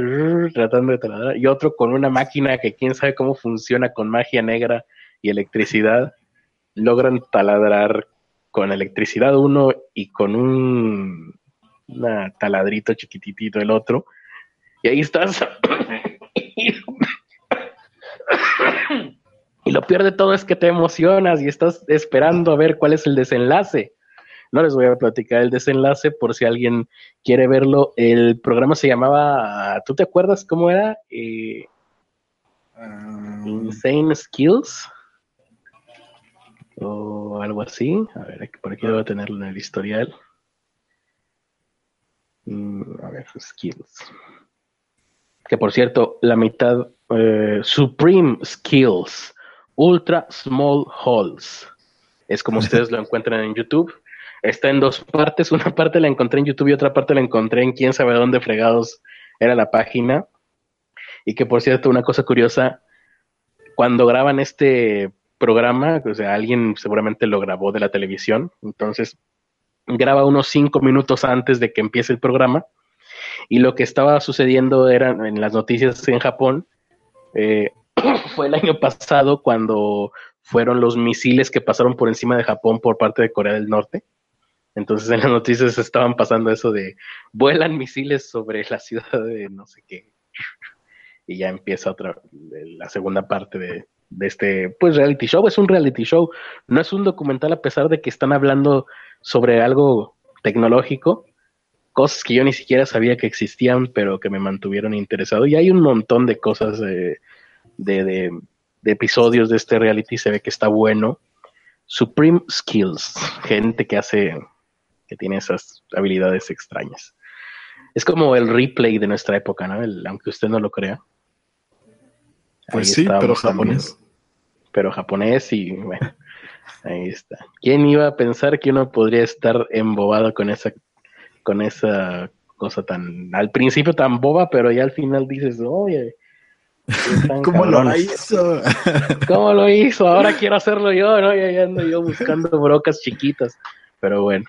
tratando de taladrar y otro con una máquina que quién sabe cómo funciona con magia negra y electricidad, logran taladrar con electricidad uno y con un taladrito chiquitito el otro. Y ahí estás. y lo peor de todo es que te emocionas y estás esperando a ver cuál es el desenlace. No les voy a platicar el desenlace por si alguien quiere verlo. El programa se llamaba, ¿tú te acuerdas cómo era? Eh, um, Insane Skills o algo así. A ver, por aquí debo tenerlo en el historial. Mm, a ver, Skills. Que por cierto, la mitad, eh, Supreme Skills, Ultra Small Holes. Es como ustedes lo encuentran en YouTube. Está en dos partes. Una parte la encontré en YouTube y otra parte la encontré en quién sabe dónde fregados era la página. Y que por cierto, una cosa curiosa, cuando graban este programa, o sea, alguien seguramente lo grabó de la televisión, entonces graba unos cinco minutos antes de que empiece el programa. Y lo que estaba sucediendo era en las noticias en Japón, eh, fue el año pasado cuando fueron los misiles que pasaron por encima de Japón por parte de Corea del Norte. Entonces en las noticias estaban pasando eso de vuelan misiles sobre la ciudad de no sé qué. Y ya empieza otra, la segunda parte de, este, pues reality show. Es un reality show, no es un documental a pesar de que están hablando sobre algo tecnológico, cosas que yo ni siquiera sabía que existían, pero que me mantuvieron interesado. Y hay un montón de cosas de, de episodios de este reality, se ve que está bueno. Supreme Skills, gente que hace que tiene esas habilidades extrañas. Es como el replay de nuestra época, ¿no? aunque usted no lo crea. Pues sí, pero japonés. Pero japonés y bueno, ahí está. ¿Quién iba a pensar que uno podría estar embobado con esa, con esa cosa tan, al principio tan boba, pero ya al final dices, oye, ¿Cómo lo hizo? ¿Cómo lo hizo? Ahora quiero hacerlo yo, ¿no? Ya ando yo buscando brocas chiquitas. Pero bueno,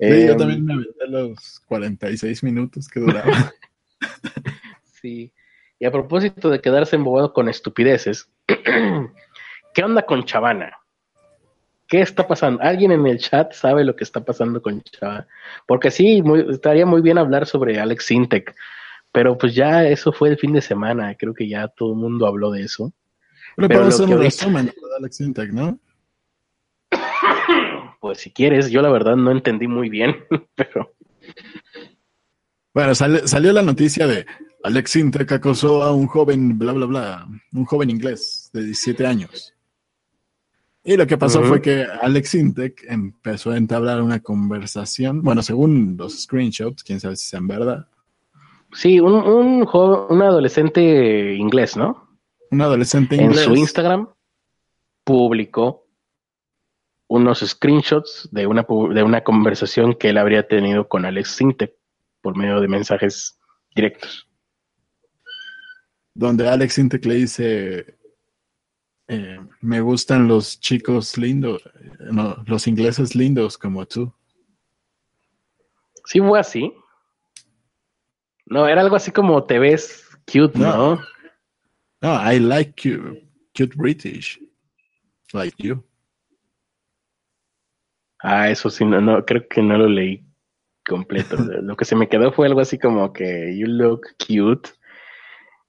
yo em, también me aventé los 46 minutos que duraba. sí. Y a propósito de quedarse embobado con estupideces, ¿qué onda con Chavana? ¿Qué está pasando? ¿Alguien en el chat sabe lo que está pasando con Chavana? Porque sí, estaría muy bien hablar sobre Alex Sintek, pero pues ya eso fue el fin de semana, creo que ya todo el mundo habló de eso. Pero, podemos hacer un resumen de Alex Sintek, ¿no? pues si quieres, yo la verdad no entendí muy bien, pero... Bueno, salió la noticia de Alex Intec acosó a un joven, bla, bla, bla, un joven inglés de 17 años. Y lo que pasó fue que Alex Intec empezó a entablar una conversación, bueno, según los screenshots, quién sabe si sean verdad. Sí, un, un, un adolescente inglés, ¿no? Un adolescente inglés. En su Instagram publicó unos screenshots de una, de una conversación que él habría tenido con Alex Sintec por medio de mensajes directos. Donde Alex Sintec le dice, eh, me gustan los chicos lindos, los ingleses lindos como tú. Sí fue así. No, era algo así como te ves cute, ¿no? No, I like cute, cute British, like you. Ah, eso sí, no, no, creo que no lo leí completo. lo que se me quedó fue algo así como que you look cute.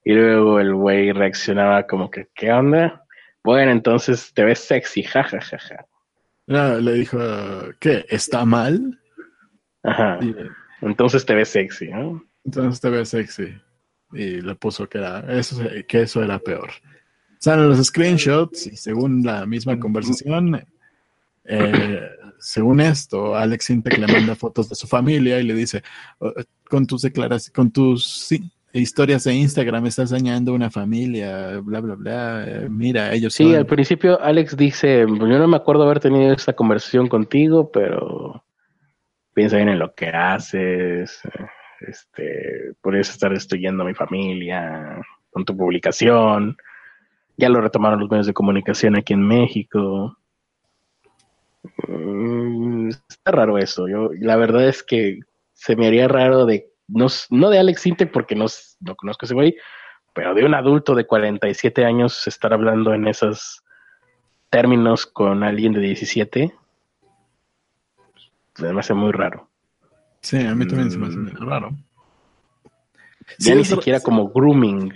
Y luego el güey reaccionaba como que, ¿qué onda? Bueno, entonces te ves sexy, jajajaja. Ja, le dijo, ¿qué? ¿Está mal? Ajá. entonces te ves sexy, ¿no? Entonces te ves sexy. Y le puso que, era, eso, que eso era peor. Salen los screenshots y según la misma conversación, eh, según esto, Alex Intec le manda fotos de su familia y le dice, oh, con tus declaraciones, con tus historias de Instagram estás dañando una familia, bla, bla, bla. Mira, ellos Sí, al principio Alex dice, yo no me acuerdo haber tenido esta conversación contigo, pero piensa bien en lo que haces, este, eso estar destruyendo a mi familia con tu publicación. Ya lo retomaron los medios de comunicación aquí en México. Mm, está raro eso. Yo, la verdad es que se me haría raro de, no, no de Alex Intec porque no, no conozco ese güey, pero de un adulto de 47 años estar hablando en esos términos con alguien de 17, pues, me hace muy raro. Sí, a mí también se me hace muy mm. raro. Ya ni siquiera como grooming.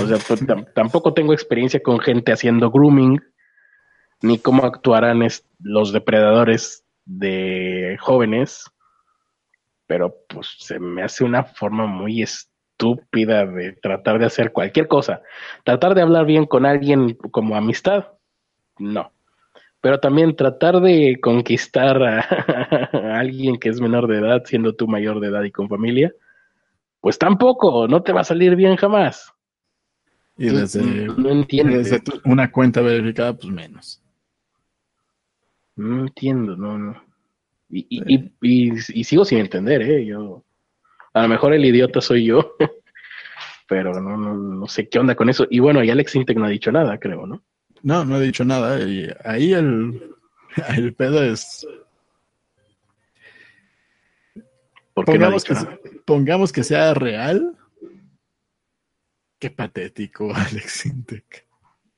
O sea, pues, tampoco tengo experiencia con gente haciendo grooming, ni cómo actuarán los depredadores de jóvenes, pero pues se me hace una forma muy estúpida de tratar de hacer cualquier cosa. Tratar de hablar bien con alguien como amistad, no. Pero también tratar de conquistar a, alguien que es menor de edad, siendo tú mayor de edad y con familia, pues tampoco, no te va a salir bien jamás. Y desde, no desde una cuenta verificada, pues menos. No entiendo, no, no. Y, y, y, y, sigo sin entender, ¿eh? Yo, a lo mejor el idiota soy yo, pero no, no, no sé qué onda con eso. Y bueno, y Alex Intec no ha dicho nada, creo, ¿no? No, no ha dicho nada. Y ahí el, el pedo es... pongamos, que, pongamos que sea real. Qué patético, Alex Intec.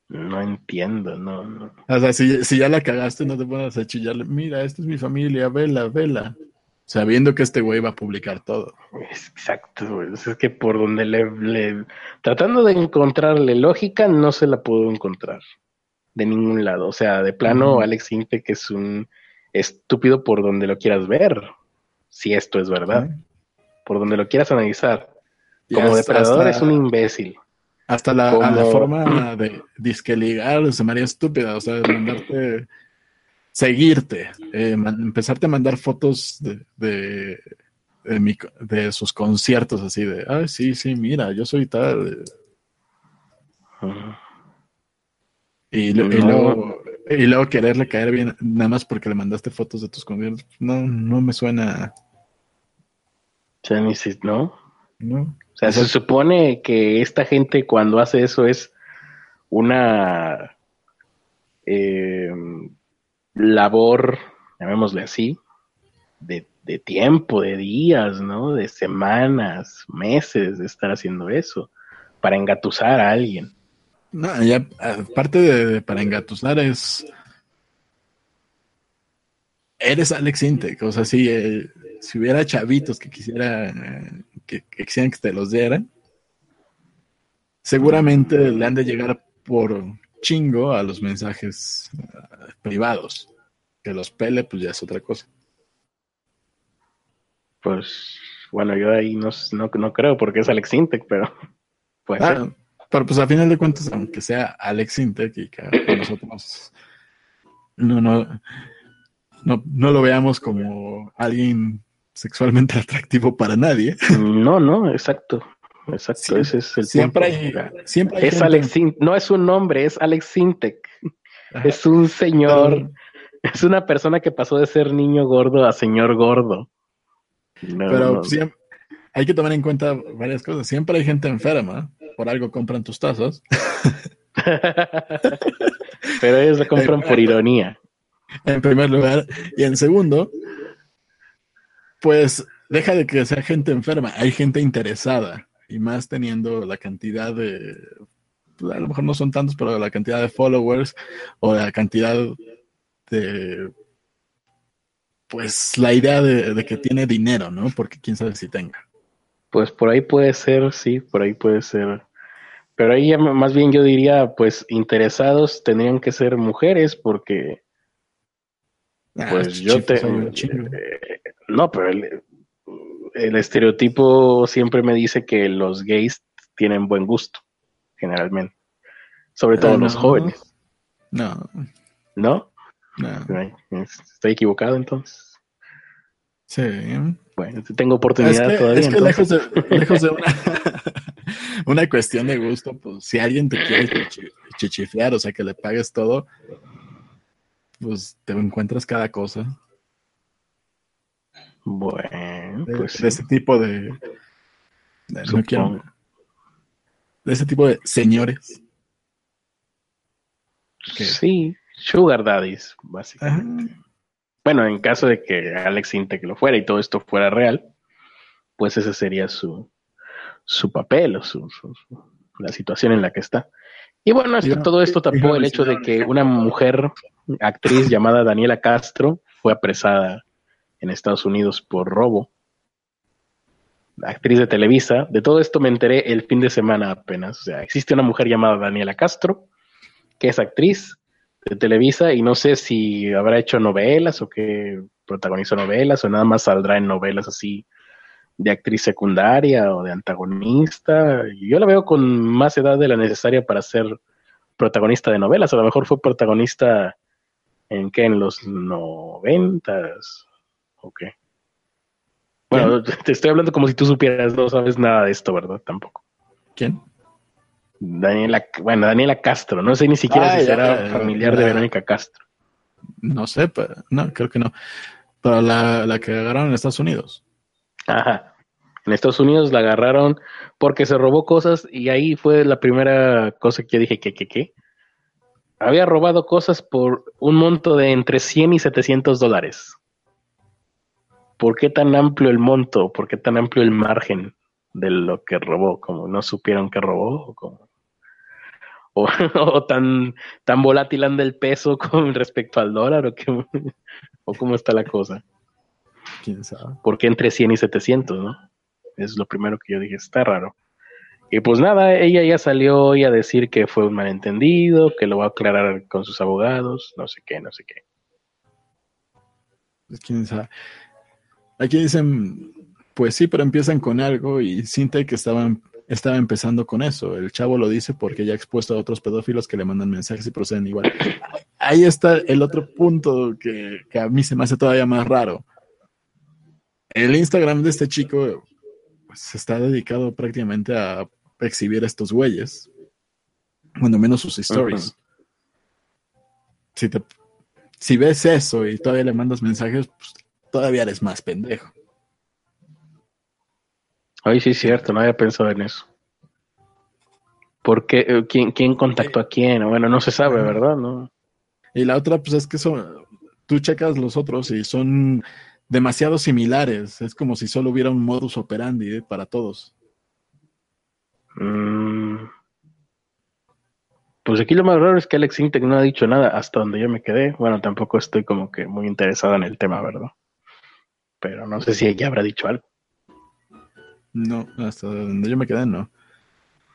No entiendo, no, no. O sea, si, si, ya la cagaste, no te pones a chillarle. Mira, esta es mi familia, vela, vela. Sabiendo que este güey va a publicar todo. Exacto, Es que por donde le, Tratando de encontrarle lógica, no se la puedo encontrar. De ningún lado. O sea, de plano, Alex Inte, que es un estúpido por donde lo quieras ver. Si esto es verdad. Por donde lo quieras analizar. Como depredador es un imbécil. Hasta la, forma de disque ligar se me haría estúpida, o sea, de mandarte, seguirte, eh, empezarte a mandar fotos de, de, de, sus conciertos, así de, ay, sí, sí, mira, yo soy tal. Y, luego, y luego quererle caer bien, nada más porque le mandaste fotos de tus conciertos, no, no me suena. ¿no? No. O sea, se supone que esta gente cuando hace eso es una eh, labor, llamémosle así, de, de, tiempo, de días, ¿no? De semanas, meses de estar haciendo eso, para engatusar a alguien. No, ya, aparte de, para engatusar es... Eres Alex Intec, o sea, sí, eh, si hubiera chavitos que quisieran que, quisieran que te los dieran, seguramente le han de llegar por chingo a los mensajes privados. Que los pele, pues ya es otra cosa. Pues, bueno, yo ahí no, no, creo porque es Alex Intec, pero pues. pero pues a final de cuentas, aunque sea Alex Intec y que nosotros no, no, no, no lo veamos como alguien sexualmente atractivo para nadie. No, no, exacto. Exacto, ese es el siempre Hay, siempre es Alex no es un nombre, es Alex Sintek. Es un señor, es una persona que pasó de ser niño gordo a señor gordo. pero hay que tomar en cuenta varias cosas. Siempre hay gente enferma, por algo compran tus tazas. pero ellos lo compran por ironía. En primer lugar. Y en segundo, pues deja de que sea gente enferma, hay gente interesada y más teniendo la cantidad de, pues, a lo mejor no son tantos, pero la cantidad de followers o la cantidad de, pues la idea de, que tiene dinero, ¿no? Porque quién sabe si tenga. Pues por ahí puede ser, sí, por ahí puede ser. Pero ahí más bien yo diría, pues interesados tendrían que ser mujeres porque... Ah, pues yo te... Eh, no, pero el, el estereotipo siempre me dice que los gays tienen buen gusto, generalmente. Sobre todo ah, los jóvenes. No. ¿No? ¿Estoy equivocado entonces? Sí. Bueno, tengo oportunidad todavía. Es que lejos de, lejos de una, una, cuestión de gusto, pues si alguien te quiere chichifear, o sea, que le pagues todo, pues te encuentras cada cosa. Bueno, pues de, ese tipo de, de, ese tipo de señores. Sí, sugar daddies, básicamente. Bueno, en caso de que Alex Intec lo fuera y todo esto fuera real, pues ese sería su, su papel o su, la situación en la que está. Y bueno, todo esto tapó el hecho de que una mujer actriz llamada Daniela Castro fue apresada en Estados Unidos por robo. Actriz de Televisa. De todo esto me enteré el fin de semana apenas. O sea, existe una mujer llamada Daniela Castro, que es actriz de Televisa y no sé si habrá hecho novelas o que protagonizó novelas o nada más saldrá en novelas así de actriz secundaria o de antagonista. Yo la veo con más edad de la necesaria para ser protagonista de novelas. A lo mejor fue protagonista en qué, en los noventas Ok. Bueno, te estoy hablando como si tú supieras, no sabes nada de esto, ¿verdad? Tampoco. ¿Quién? Daniela, bueno, Daniela Castro, no sé ni siquiera ah, si será familiar de Verónica Castro. No sé, pero, no, creo que no. Pero la, la que agarraron en Estados Unidos. Ajá. En Estados Unidos la agarraron porque se robó cosas y ahí fue la primera cosa que yo dije que, que, que. Había robado cosas por un monto de entre 100 y 700 dólares. ¿Por qué tan amplio el monto? ¿Por qué tan amplio el margen de lo que robó? Como no supieron que robó, o, tan, tan volátil anda el peso con respecto al dólar, o, o cómo está la cosa. ¿Quién sabe? ¿Por qué entre 100 y 700, no? Es lo primero que yo dije, está raro. Y pues nada, ella ya salió hoy a decir que fue un malentendido, que lo va a aclarar con sus abogados, no sé qué, no sé qué. Pues quién sabe. Aquí dicen, pues sí, pero empiezan con algo y Sinte que estaban, estaba empezando con eso. El chavo lo dice porque ya ha expuesto a otros pedófilos que le mandan mensajes y proceden igual. Ahí está el otro punto que, a mí se me hace todavía más raro. El Instagram de este chico pues, está dedicado prácticamente a exhibir a estos güeyes. Cuando menos sus stories. si, te, si ves eso y todavía le mandas mensajes, pues todavía eres más pendejo. Ay, sí, es cierto, no había pensado en eso. Porque eh, ¿quién, quién contactó a quién? Bueno, no se sabe, ¿verdad? No. Y la otra, pues es que son, tú checas los otros y son demasiado similares. Es como si solo hubiera un modus operandi para todos. Mm. Pues aquí lo más raro es que Alex Intec no ha dicho nada hasta donde yo me quedé. Bueno, tampoco estoy como que muy interesado en el tema, ¿verdad? Pero no sé si ella habrá dicho algo. No, hasta donde yo me quedé, no.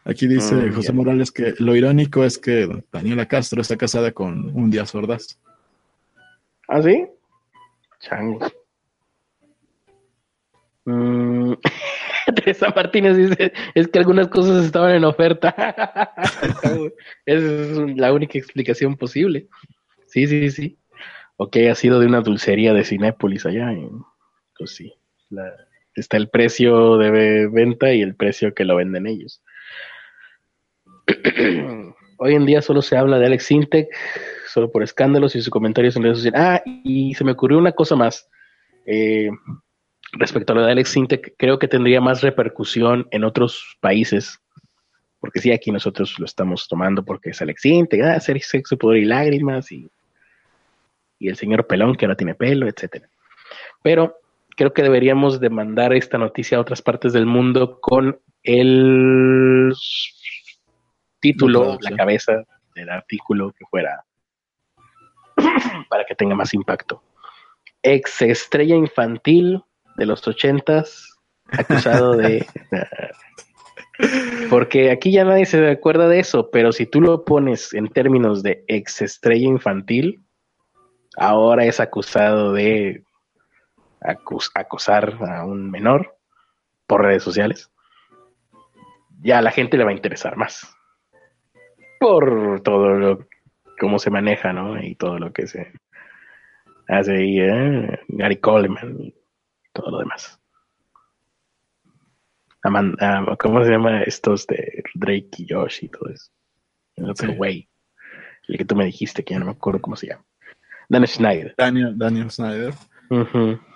Aquí dice mm, José Morales que lo irónico es que Daniela Castro está casada con un día sordas. ¿Ah, sí? Chango. Mm, Teresa Martínez dice, es que algunas cosas estaban en oferta. Esa es la única explicación posible. Sí, sí, sí. O que haya sido de una dulcería de Cinépolis allá. Pues sí, está el precio de venta y el precio que lo venden ellos. Hoy en día solo se habla de Alex Intec, solo por escándalos y sus comentarios en redes sociales. Ah, y se me ocurrió una cosa más. Eh, respecto a lo de Alex Intec, creo que tendría más repercusión en otros países. Porque sí, aquí nosotros lo estamos tomando porque es Alex Intec, ah, hacer sexo, poder y lágrimas, y, y el señor pelón que ahora tiene pelo, etcétera. Pero creo que deberíamos de mandar esta noticia a otras partes del mundo con el título, la cabeza del artículo que fuera para que tenga más impacto. Ex estrella infantil de los ochentas, acusado de... Porque aquí ya nadie se acuerda de eso, pero si tú lo pones en términos de ex estrella infantil, ahora es acusado de acosar a un menor por redes sociales. Ya a la gente le va a interesar más. Por todo lo cómo se maneja, ¿no? Y todo lo que se hace ahí, ¿eh? Gary Coleman todo lo demás. Amanda, ¿Cómo se llama estos de Drake y Josh y todo eso? El otro güey. El que tú me dijiste, que ya no me acuerdo cómo se llama. Daniel Schneider. Daniel, Daniel Schneider.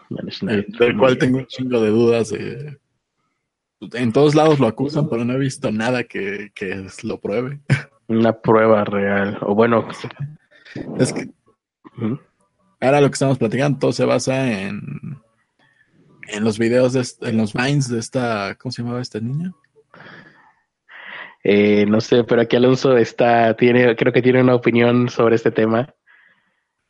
Del cual tengo un chingo de dudas. en todos lados lo acusan, pero no he visto nada que, que lo pruebe. Una prueba real. O bueno. Es que. Ahora lo que estamos platicando, todo se basa en en los videos, de, en los vines de esta, ¿cómo se llamaba esta niña? Eh, no sé, pero aquí Alonso está, tiene, creo que tiene una opinión sobre este tema.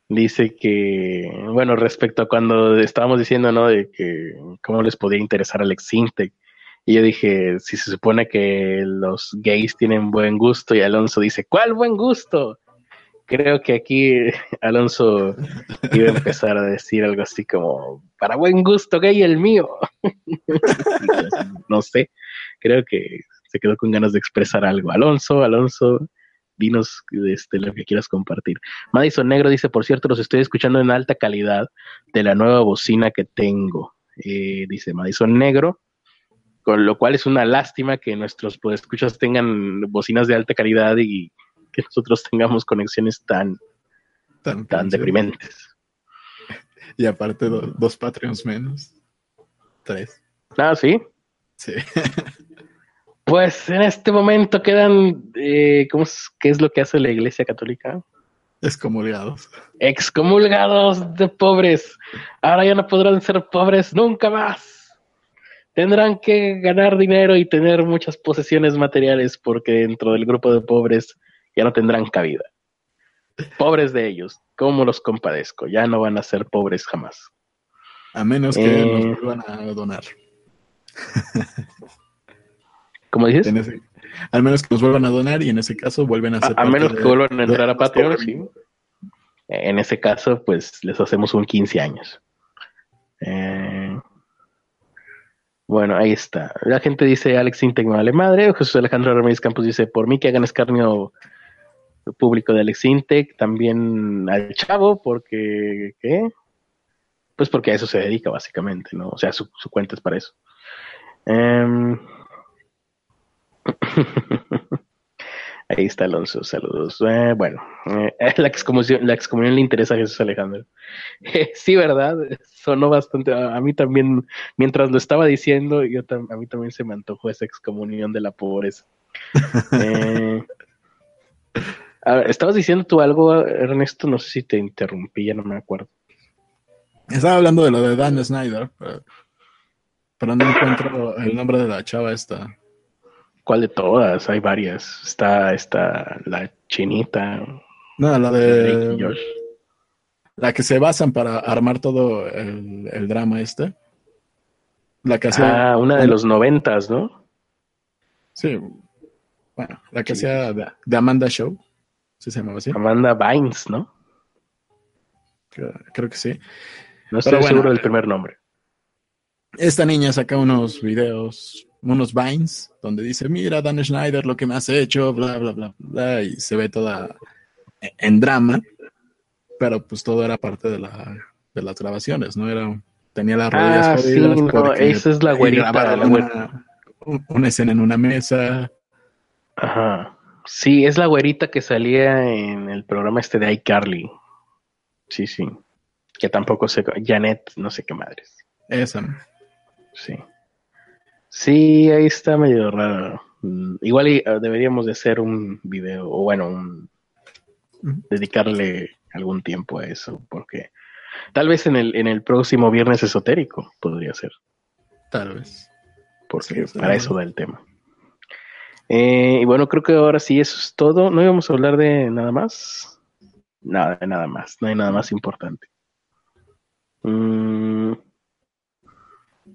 Dice que, bueno, respecto a cuando estábamos diciendo, ¿no? De que cómo les podía interesar al Exintec. Y yo dije, si se supone que los gays tienen buen gusto, y Alonso dice, ¿cuál buen gusto? creo que aquí Alonso iba a empezar a decir algo así como, para buen gusto gay el mío. no sé, creo que se quedó con ganas de expresar algo. Alonso, Alonso, dinos este, lo que quieras compartir. Madison Negro dice, por cierto, los estoy escuchando en alta calidad de la nueva bocina que tengo. Eh, dice Madison Negro, con lo cual es una lástima que nuestros pues, escuchas tengan bocinas de alta calidad y que nosotros tengamos conexiones tan, tan, tan deprimentes. Y aparte dos Patreons menos. Tres. Ah, sí. Sí. pues en este momento quedan, eh, ¿cómo es, ¿qué es lo que hace la Iglesia Católica? Excomulgados. Excomulgados de pobres. Ahora ya no podrán ser pobres nunca más. Tendrán que ganar dinero y tener muchas posesiones materiales porque dentro del grupo de pobres ya no tendrán cabida. Pobres de ellos, ¿cómo los compadezco? Ya no van a ser pobres jamás. A menos que nos eh, vuelvan a donar. ¿Cómo dices? al menos que nos vuelvan a donar y en ese caso vuelven a ser. A, a menos que vuelvan a entrar a Patreon, sí. En ese caso, pues les hacemos un 15 años. Eh, bueno, ahí está. La gente dice Alex Intec me vale madre. Jesús Alejandro Ramírez Campos dice: Por mí que hagan escarnio público de Alex Intec, también al chavo, porque, ¿qué? Pues porque a eso se dedica básicamente, ¿no? O sea, su, cuenta es para eso. Em, ahí está Alonso, saludos. Eh, bueno, eh, la, excomunión, la excomunión le interesa a Jesús Alejandro. sí, ¿verdad? Sonó bastante. A, mí también, mientras lo estaba diciendo, yo a mí también se me antojó esa excomunión de la pobreza. eh, estabas diciendo tú algo, Ernesto, no sé si te interrumpí, ya no me acuerdo. Estaba hablando de lo de Dan Snyder, pero, no encuentro el nombre de la chava esta. ¿Cuál de todas? Hay varias. Está, está la chinita. No, la de... La que se basan para armar todo el, drama este. La que hacía... Ah, una de los noventas, ¿no? Sí. Bueno, la que hacía de Amanda Show se llamaba así? Amanda Vines, ¿no? Creo, que sí. No estoy seguro del primer nombre. esta niña saca unos videos, unos vines, donde dice, mira, Dan Schneider, lo que me has hecho, bla, bla, bla, bla, y se ve toda en drama, pero pues todo era parte de, la, de las grabaciones, ¿no? Era, tenía las rodillas ah, Sí, no, esa es la güerita. La una, una escena en una mesa. Ajá. Sí, es la güerita que salía en el programa este de iCarly. Sí, sí. Que tampoco sé. Janet, no sé qué madres. Esa. Sí. Sí, ahí está medio raro. Mm, igual ah, deberíamos de hacer un video, o bueno, un, dedicarle algún tiempo a eso, porque tal vez en el, en el próximo viernes esotérico podría ser. Tal vez. Porque para eso da el tema. Eh, y bueno, creo que ahora sí eso es todo. ¿No íbamos a hablar de nada más? Nada, nada más. No hay nada más importante. Mm,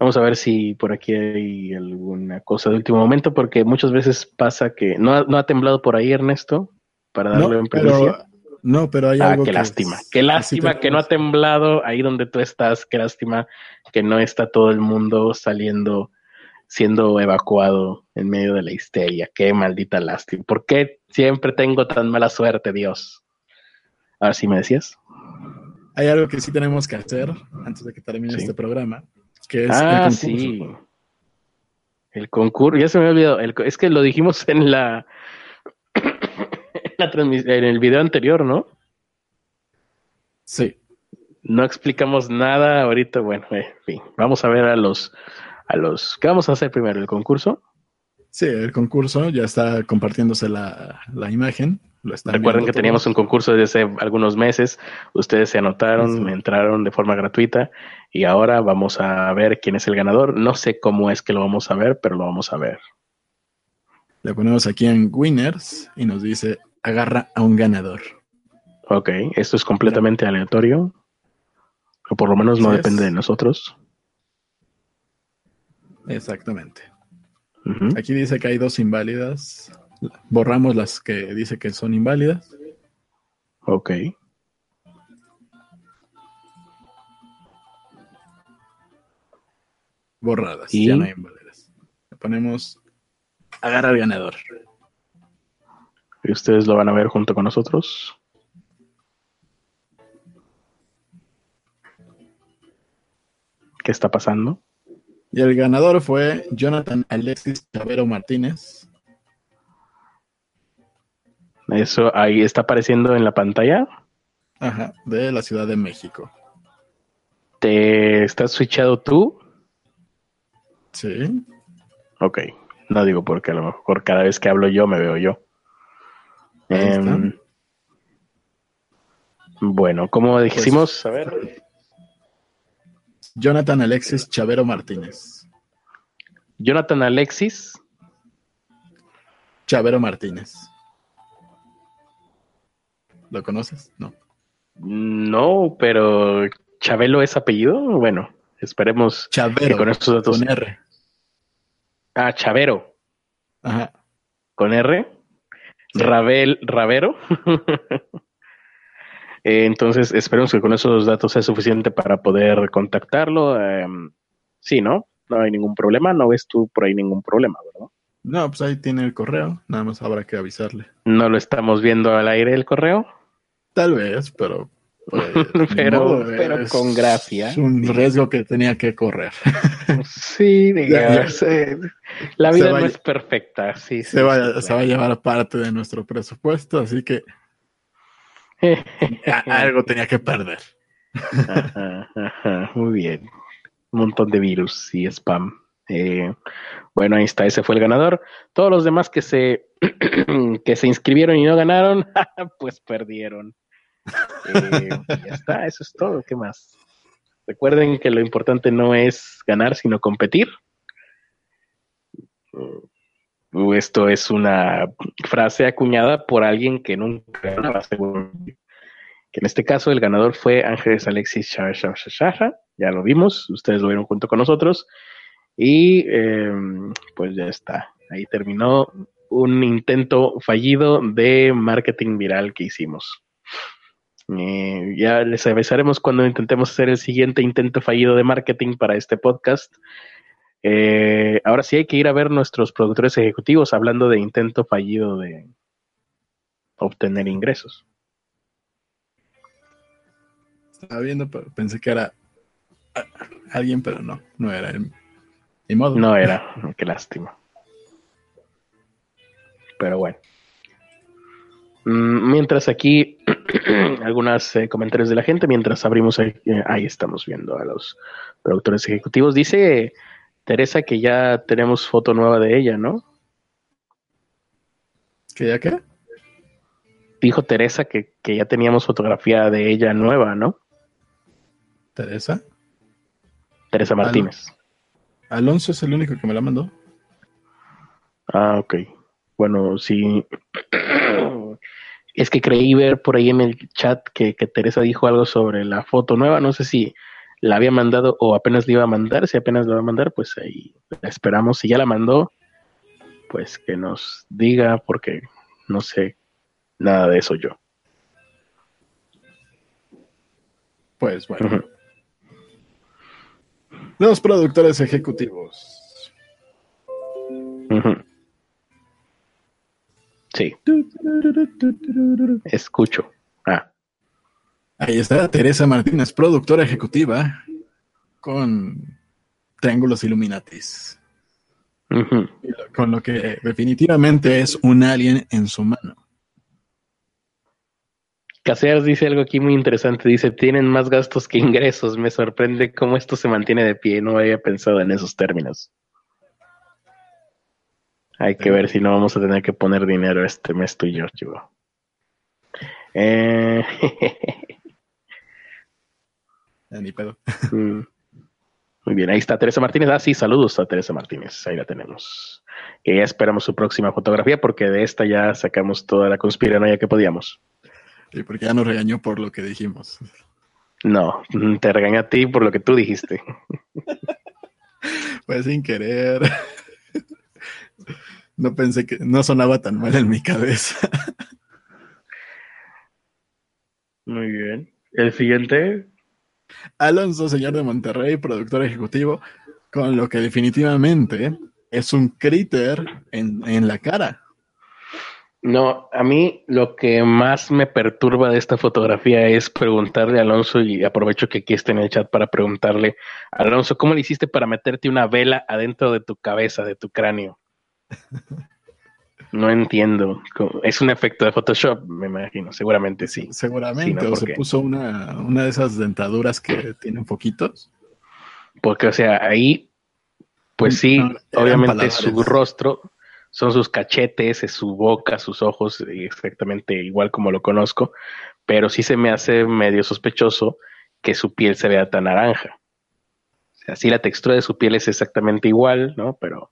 vamos a ver si por aquí hay alguna cosa de último momento, porque muchas veces pasa que no ha, no ha temblado por ahí Ernesto para darle no, pero, no, pero hay ah, algo qué lástima. Qué lástima que no ha temblado ahí donde tú estás. Qué lástima que no está todo el mundo saliendo siendo evacuado en medio de la histeria. Qué maldita lástima. ¿Por qué siempre tengo tan mala suerte, Dios? Ahora sí me decías. Hay algo que sí tenemos que hacer antes de que termine este programa, que es ah, el sí. El concurso, ya se me había olvidado. es que lo dijimos en la, en, la en el video anterior, ¿no? Sí. No explicamos nada ahorita. Bueno, en fin, vamos a ver a los a los... ¿Qué vamos a hacer primero? ¿El concurso? Sí, el concurso ya está compartiéndose la, imagen. Recuerden que teníamos un concurso desde hace algunos meses. Ustedes se anotaron, entraron de forma gratuita y ahora vamos a ver quién es el ganador. No sé cómo es que lo vamos a ver, pero lo vamos a ver. Le ponemos aquí en Winners y nos dice agarra a un ganador. Ok, esto es completamente aleatorio. O por lo menos no depende de nosotros. Exactamente. Aquí dice que hay dos inválidas. Borramos las que dice que son inválidas. Ok. Borradas, ya no hay inválidas. Le ponemos agarrar ganador. ¿Y ustedes lo van a ver junto con nosotros? ¿Qué está pasando? Y el ganador fue Jonathan Alexis Chavero Martínez. Eso ahí está apareciendo en la pantalla. Ajá, de la Ciudad de México. ¿Te estás switchado tú? Sí. Ok, no digo porque a lo mejor cada vez que hablo yo me veo yo. Em, bueno, como dijimos, a ver. Jonathan Alexis Chavero Martínez. Jonathan Alexis. Chavero Martínez. ¿Lo conoces? No. No, pero Chabelo es apellido. Bueno, esperemos Chavero, con estos datos. Con R. Ah, Chavero. Ajá. Con R. Rabel, Ravero. Eh, entonces, esperemos que con esos datos sea suficiente para poder contactarlo. Em, sí, ¿no? No hay ningún problema. No ves tú por ahí ningún problema, ¿verdad? No, pues ahí tiene el correo. Nada más habrá que avisarle. ¿No lo estamos viendo al aire el correo? Tal vez, pero. Pues, pero, pero con gracia. Es un riesgo que tenía que correr. sí, digamos. Eh, la vida no es perfecta. Sí, se, va, se va a llevar parte de nuestro presupuesto, así que algo tenía que perder. Muy bien. Un montón de virus y spam. Eh, bueno, ahí está, ese fue el ganador. Todos los demás que se, que se inscribieron y no ganaron, pues perdieron. Eh, ya está, eso es todo. ¿Qué más? Recuerden que lo importante no es ganar, sino competir. Uh, esto es una frase acuñada por alguien que nunca ganaba, Que en este caso el ganador fue Ángeles Alexis Shara, ya lo vimos, ustedes lo vieron junto con nosotros. Y em, pues ya está, ahí terminó un intento fallido de marketing viral que hicimos. Eh, ya les avisaremos cuando intentemos hacer el siguiente intento fallido de marketing para este podcast. Eh, ahora sí hay que ir a ver nuestros productores ejecutivos hablando de intento fallido de obtener ingresos. Estaba viendo, pero pensé que era alguien, pero no, no era él. modo. No era, qué lástima. Pero bueno. Mm, mientras aquí, algunos eh, comentarios de la gente, mientras abrimos ahí, eh, ahí estamos viendo a los productores ejecutivos. Dice Teresa que ya tenemos foto nueva de ella, ¿no? ¿Que ya qué? Dijo Teresa que, que ya teníamos fotografía de ella nueva, ¿no? ¿Teresa? Teresa Martínez. Alonso es el único que me la mandó. Ah, ok. Bueno, sí. Es que creí ver por ahí en el chat que, Teresa dijo algo sobre la foto nueva. No sé si la había mandado o apenas le iba a mandar. Si apenas la va a mandar, pues ahí la esperamos. Si ya la mandó, pues que nos diga, porque no sé nada de eso yo. Pues bueno. Los productores ejecutivos. Sí. Escucho. Ah. Ahí está Teresa Martínez, productora ejecutiva con Triángulos Illuminatis. Con lo que definitivamente es un alien en su mano. Casears dice algo aquí muy interesante. Dice, tienen más gastos que ingresos. Me sorprende cómo esto se mantiene de pie. No había pensado en esos términos. Hay que ver si no vamos a tener que poner dinero este mes tú y yo, chivo. Eh... Ni pedo. Mm. Muy bien, ahí está Teresa Martínez. Ah, sí, saludos a Teresa Martínez. Ahí la tenemos. Y ya esperamos su próxima fotografía porque de esta ya sacamos toda la conspiranoia que podíamos. Y porque ya nos regañó por lo que dijimos. No, te regaña a ti por lo que tú dijiste. Pues sin querer. No pensé que no sonaba tan mal en mi cabeza. Muy bien. El siguiente. Alonso, señor de Monterrey, productor ejecutivo, con lo que definitivamente es un críter en, en la cara. No, a mí lo que más me perturba de esta fotografía es preguntarle a Alonso, y aprovecho que aquí está en el chat para preguntarle, Alonso, ¿cómo le hiciste para meterte una vela adentro de tu cabeza, de tu cráneo? No entiendo. Es un efecto de Photoshop, me imagino. Seguramente sí. Seguramente. o se puso una, una, de esas dentaduras que tienen poquitos. Porque, o sea, ahí, pues sí, obviamente su rostro, son sus cachetes, es su boca, sus ojos, exactamente igual como lo conozco. Pero sí se me hace medio sospechoso que su piel se vea tan naranja. O sea, sí la textura de su piel es exactamente igual, ¿no? Pero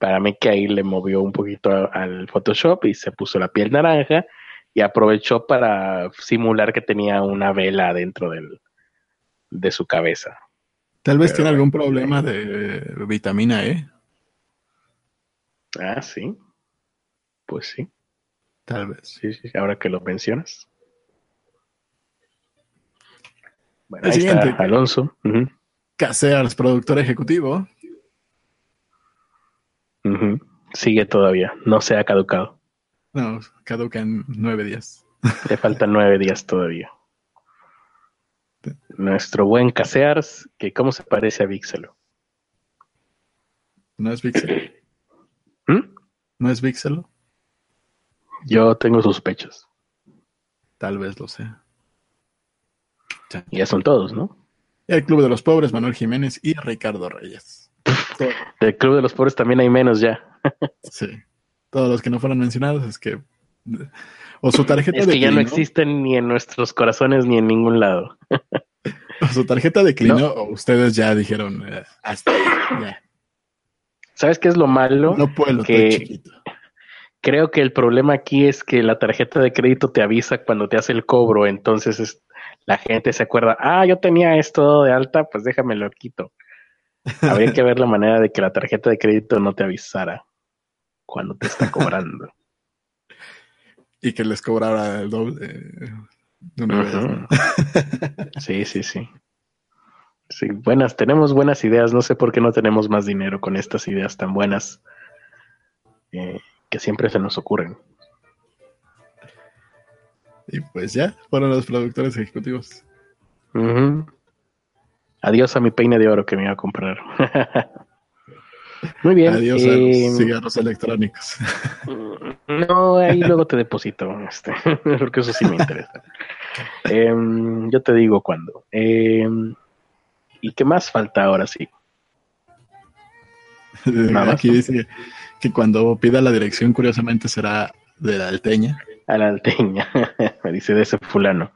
para mí que ahí le movió un poquito al Photoshop y se puso la piel naranja y aprovechó para simular que tenía una vela dentro del, de su cabeza. Tal vez tiene algún problema de vitamina E. Ah, sí. Pues sí. Tal vez. Sí, sí, ahora que lo mencionas. Bueno, ahí está Alonso. Casears, productor ejecutivo. Sigue todavía, no se ha caducado. No, caduca en nueve días. Le faltan nueve días todavía. Nuestro buen Casears, que cómo se parece a Vixelo. ¿No es Vixelo? ¿Mm? ¿No es Vixelo? Yo tengo sospechas. Tal vez lo sea. Ya son todos, ¿no? El Club de los Pobres, Manuel Jiménez y Ricardo Reyes. Del Club de los Pobres también hay menos ya. sí. Todos los que no fueron mencionados es que. O su tarjeta es que ya no existen ni en nuestros corazones ni en ningún lado. o su tarjeta declinó, o ustedes ya dijeron eh, hasta ¿Sabes qué es lo malo? No puedo, que chiquito. Creo que el problema aquí es que la tarjeta de crédito te avisa cuando te hace el cobro, entonces la gente se acuerda, ah, yo tenía esto de alta, pues déjame lo quito. Habría que ver la manera de que la tarjeta de crédito no te avisara cuando te está cobrando. y que les cobrara el doble. sí, sí, sí. Sí, buenas, tenemos buenas ideas. No sé por qué no tenemos más dinero con estas ideas tan buenas eh, que siempre se nos ocurren. Y pues ya, fueron los productores ejecutivos. Adiós a mi peine de oro que me iba a comprar. Muy bien. Adiós a los eh, cigarros electrónicos. No, ahí luego te deposito, este, porque eso sí me interesa. Em, yo te digo cuándo. Em, ¿Y qué más falta ahora sí? Aquí dice que cuando pida la dirección, curiosamente será de la Alteña. A la Alteña, me dice de ese fulano.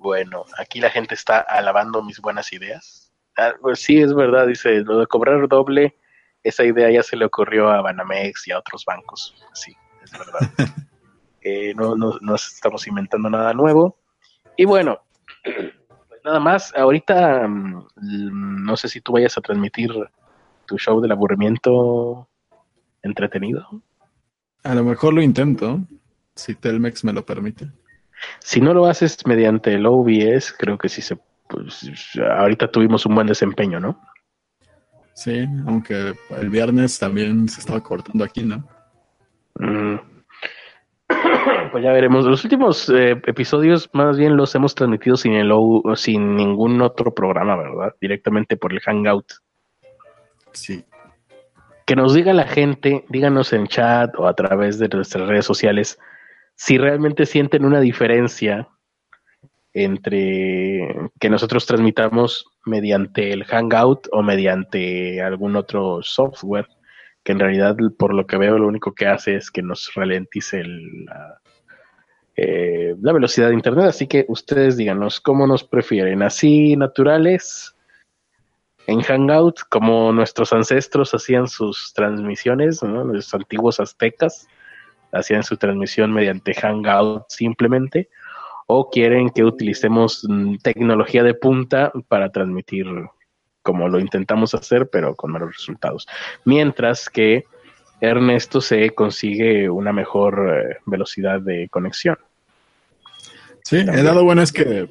Bueno, aquí la gente está alabando mis buenas ideas. Ah, pues sí, es verdad, dice, lo de cobrar doble, esa idea ya se le ocurrió a Banamex y a otros bancos. Sí, es verdad. Eh, no, no, no estamos inventando nada nuevo. Y bueno, pues nada más, ahorita mm, no sé si tú vayas a transmitir tu show del aburrimiento entretenido. A lo mejor lo intento, si Telmex me lo permite. Si no lo haces mediante el OBS, creo que sí se... Pues, ahorita tuvimos un buen desempeño, ¿no? Sí, aunque el viernes también se estaba cortando aquí, ¿no? Mm. Pues ya veremos. Los últimos eh, episodios más bien los hemos transmitido sin el sin ningún otro programa, ¿verdad? Directamente por el Hangout. Sí. Que nos diga la gente, díganos en chat o a través de nuestras redes sociales si realmente sienten una diferencia entre que nosotros transmitamos mediante el Hangout o mediante algún otro software, que en realidad por lo que veo lo único que hace es que nos ralentice la, eh, la velocidad de Internet. Así que ustedes díganos cómo nos prefieren, así naturales en Hangout, como nuestros ancestros hacían sus transmisiones, los antiguos aztecas hacían su transmisión mediante Hangout simplemente, o quieren que utilicemos mm, tecnología de punta para transmitir como lo intentamos hacer, pero con malos resultados. Mientras que Ernesto se consigue una mejor eh, velocidad de conexión. Sí, el lado bueno es que,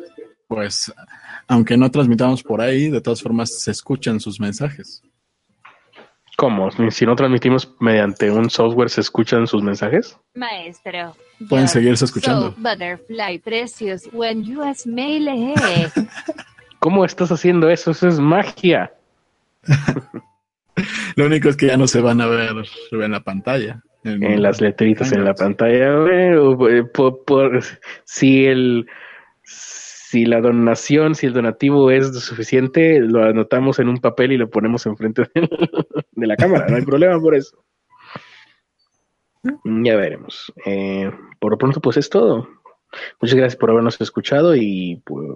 pues, aunque no transmitamos por ahí, de todas formas se escuchan sus mensajes. ¿Cómo? Si no transmitimos mediante un software, ¿se escuchan sus mensajes? Maestro. Pueden seguirse escuchando. butterfly precious when you mail ¿Cómo estás haciendo eso? Eso es magia. Lo único es que ya no se van a ver en la pantalla. En, las letritas en la pantalla. Eh, por, si el si la donación, si el donativo es suficiente, lo anotamos en un papel y lo ponemos enfrente de, la cámara. No hay problema por eso. Ya veremos. Eh, por lo pronto, pues es todo. Muchas gracias por habernos escuchado y pues,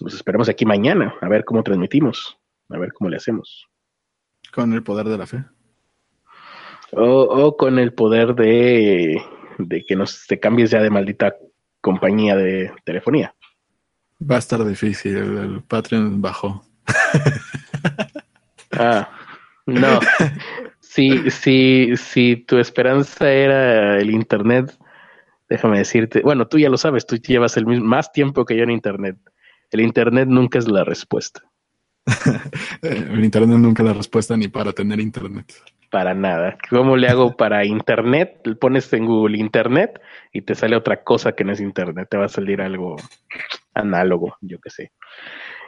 nos esperamos aquí mañana a ver cómo transmitimos, a ver cómo le hacemos. Con el poder de la fe. O, con el poder de, de que nos te cambies ya de maldita compañía de telefonía. Va a estar difícil, el, Patreon bajó. ah, no. Si, si, si tu esperanza era el Internet, déjame decirte, bueno, tú ya lo sabes, tú llevas el mismo, más tiempo que yo en Internet. El Internet nunca es la respuesta. el Internet nunca es la respuesta ni para tener Internet. Para nada. ¿Cómo le hago para Internet? Pones en Google Internet y te sale otra cosa que no es Internet. Te va a salir algo análogo, yo qué sé.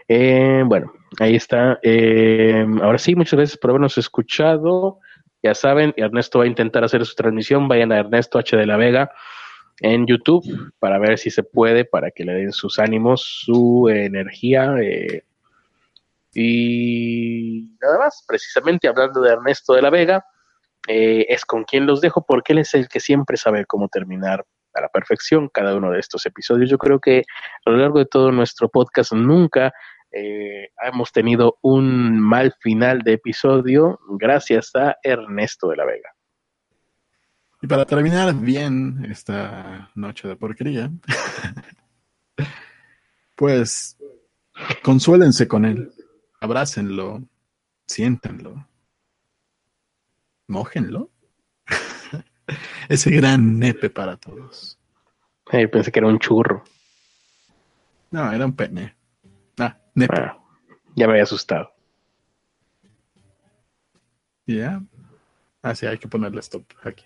Eh, bueno, ahí está. Eh, ahora sí, muchas gracias por habernos escuchado. Ya saben, Ernesto va a intentar hacer su transmisión. Vayan a Ernesto H de la Vega en YouTube para ver si se puede, para que le den sus ánimos, su energía. Eh, y nada más, precisamente hablando de Ernesto de la Vega, es con quien los dejo porque él es el que siempre sabe cómo terminar a la perfección cada uno de estos episodios. Yo creo que a lo largo de todo nuestro podcast nunca eh, hemos tenido un mal final de episodio gracias a Ernesto de la Vega. Y para terminar bien esta noche de porquería, pues consuélense con él, abrácenlo, siéntanlo, mójenlo Ese gran nepe para todos. pensé que era un churro. No, era un pene. Ah, ya me había asustado. Ya. Ah, sí, hay que ponerle stop aquí.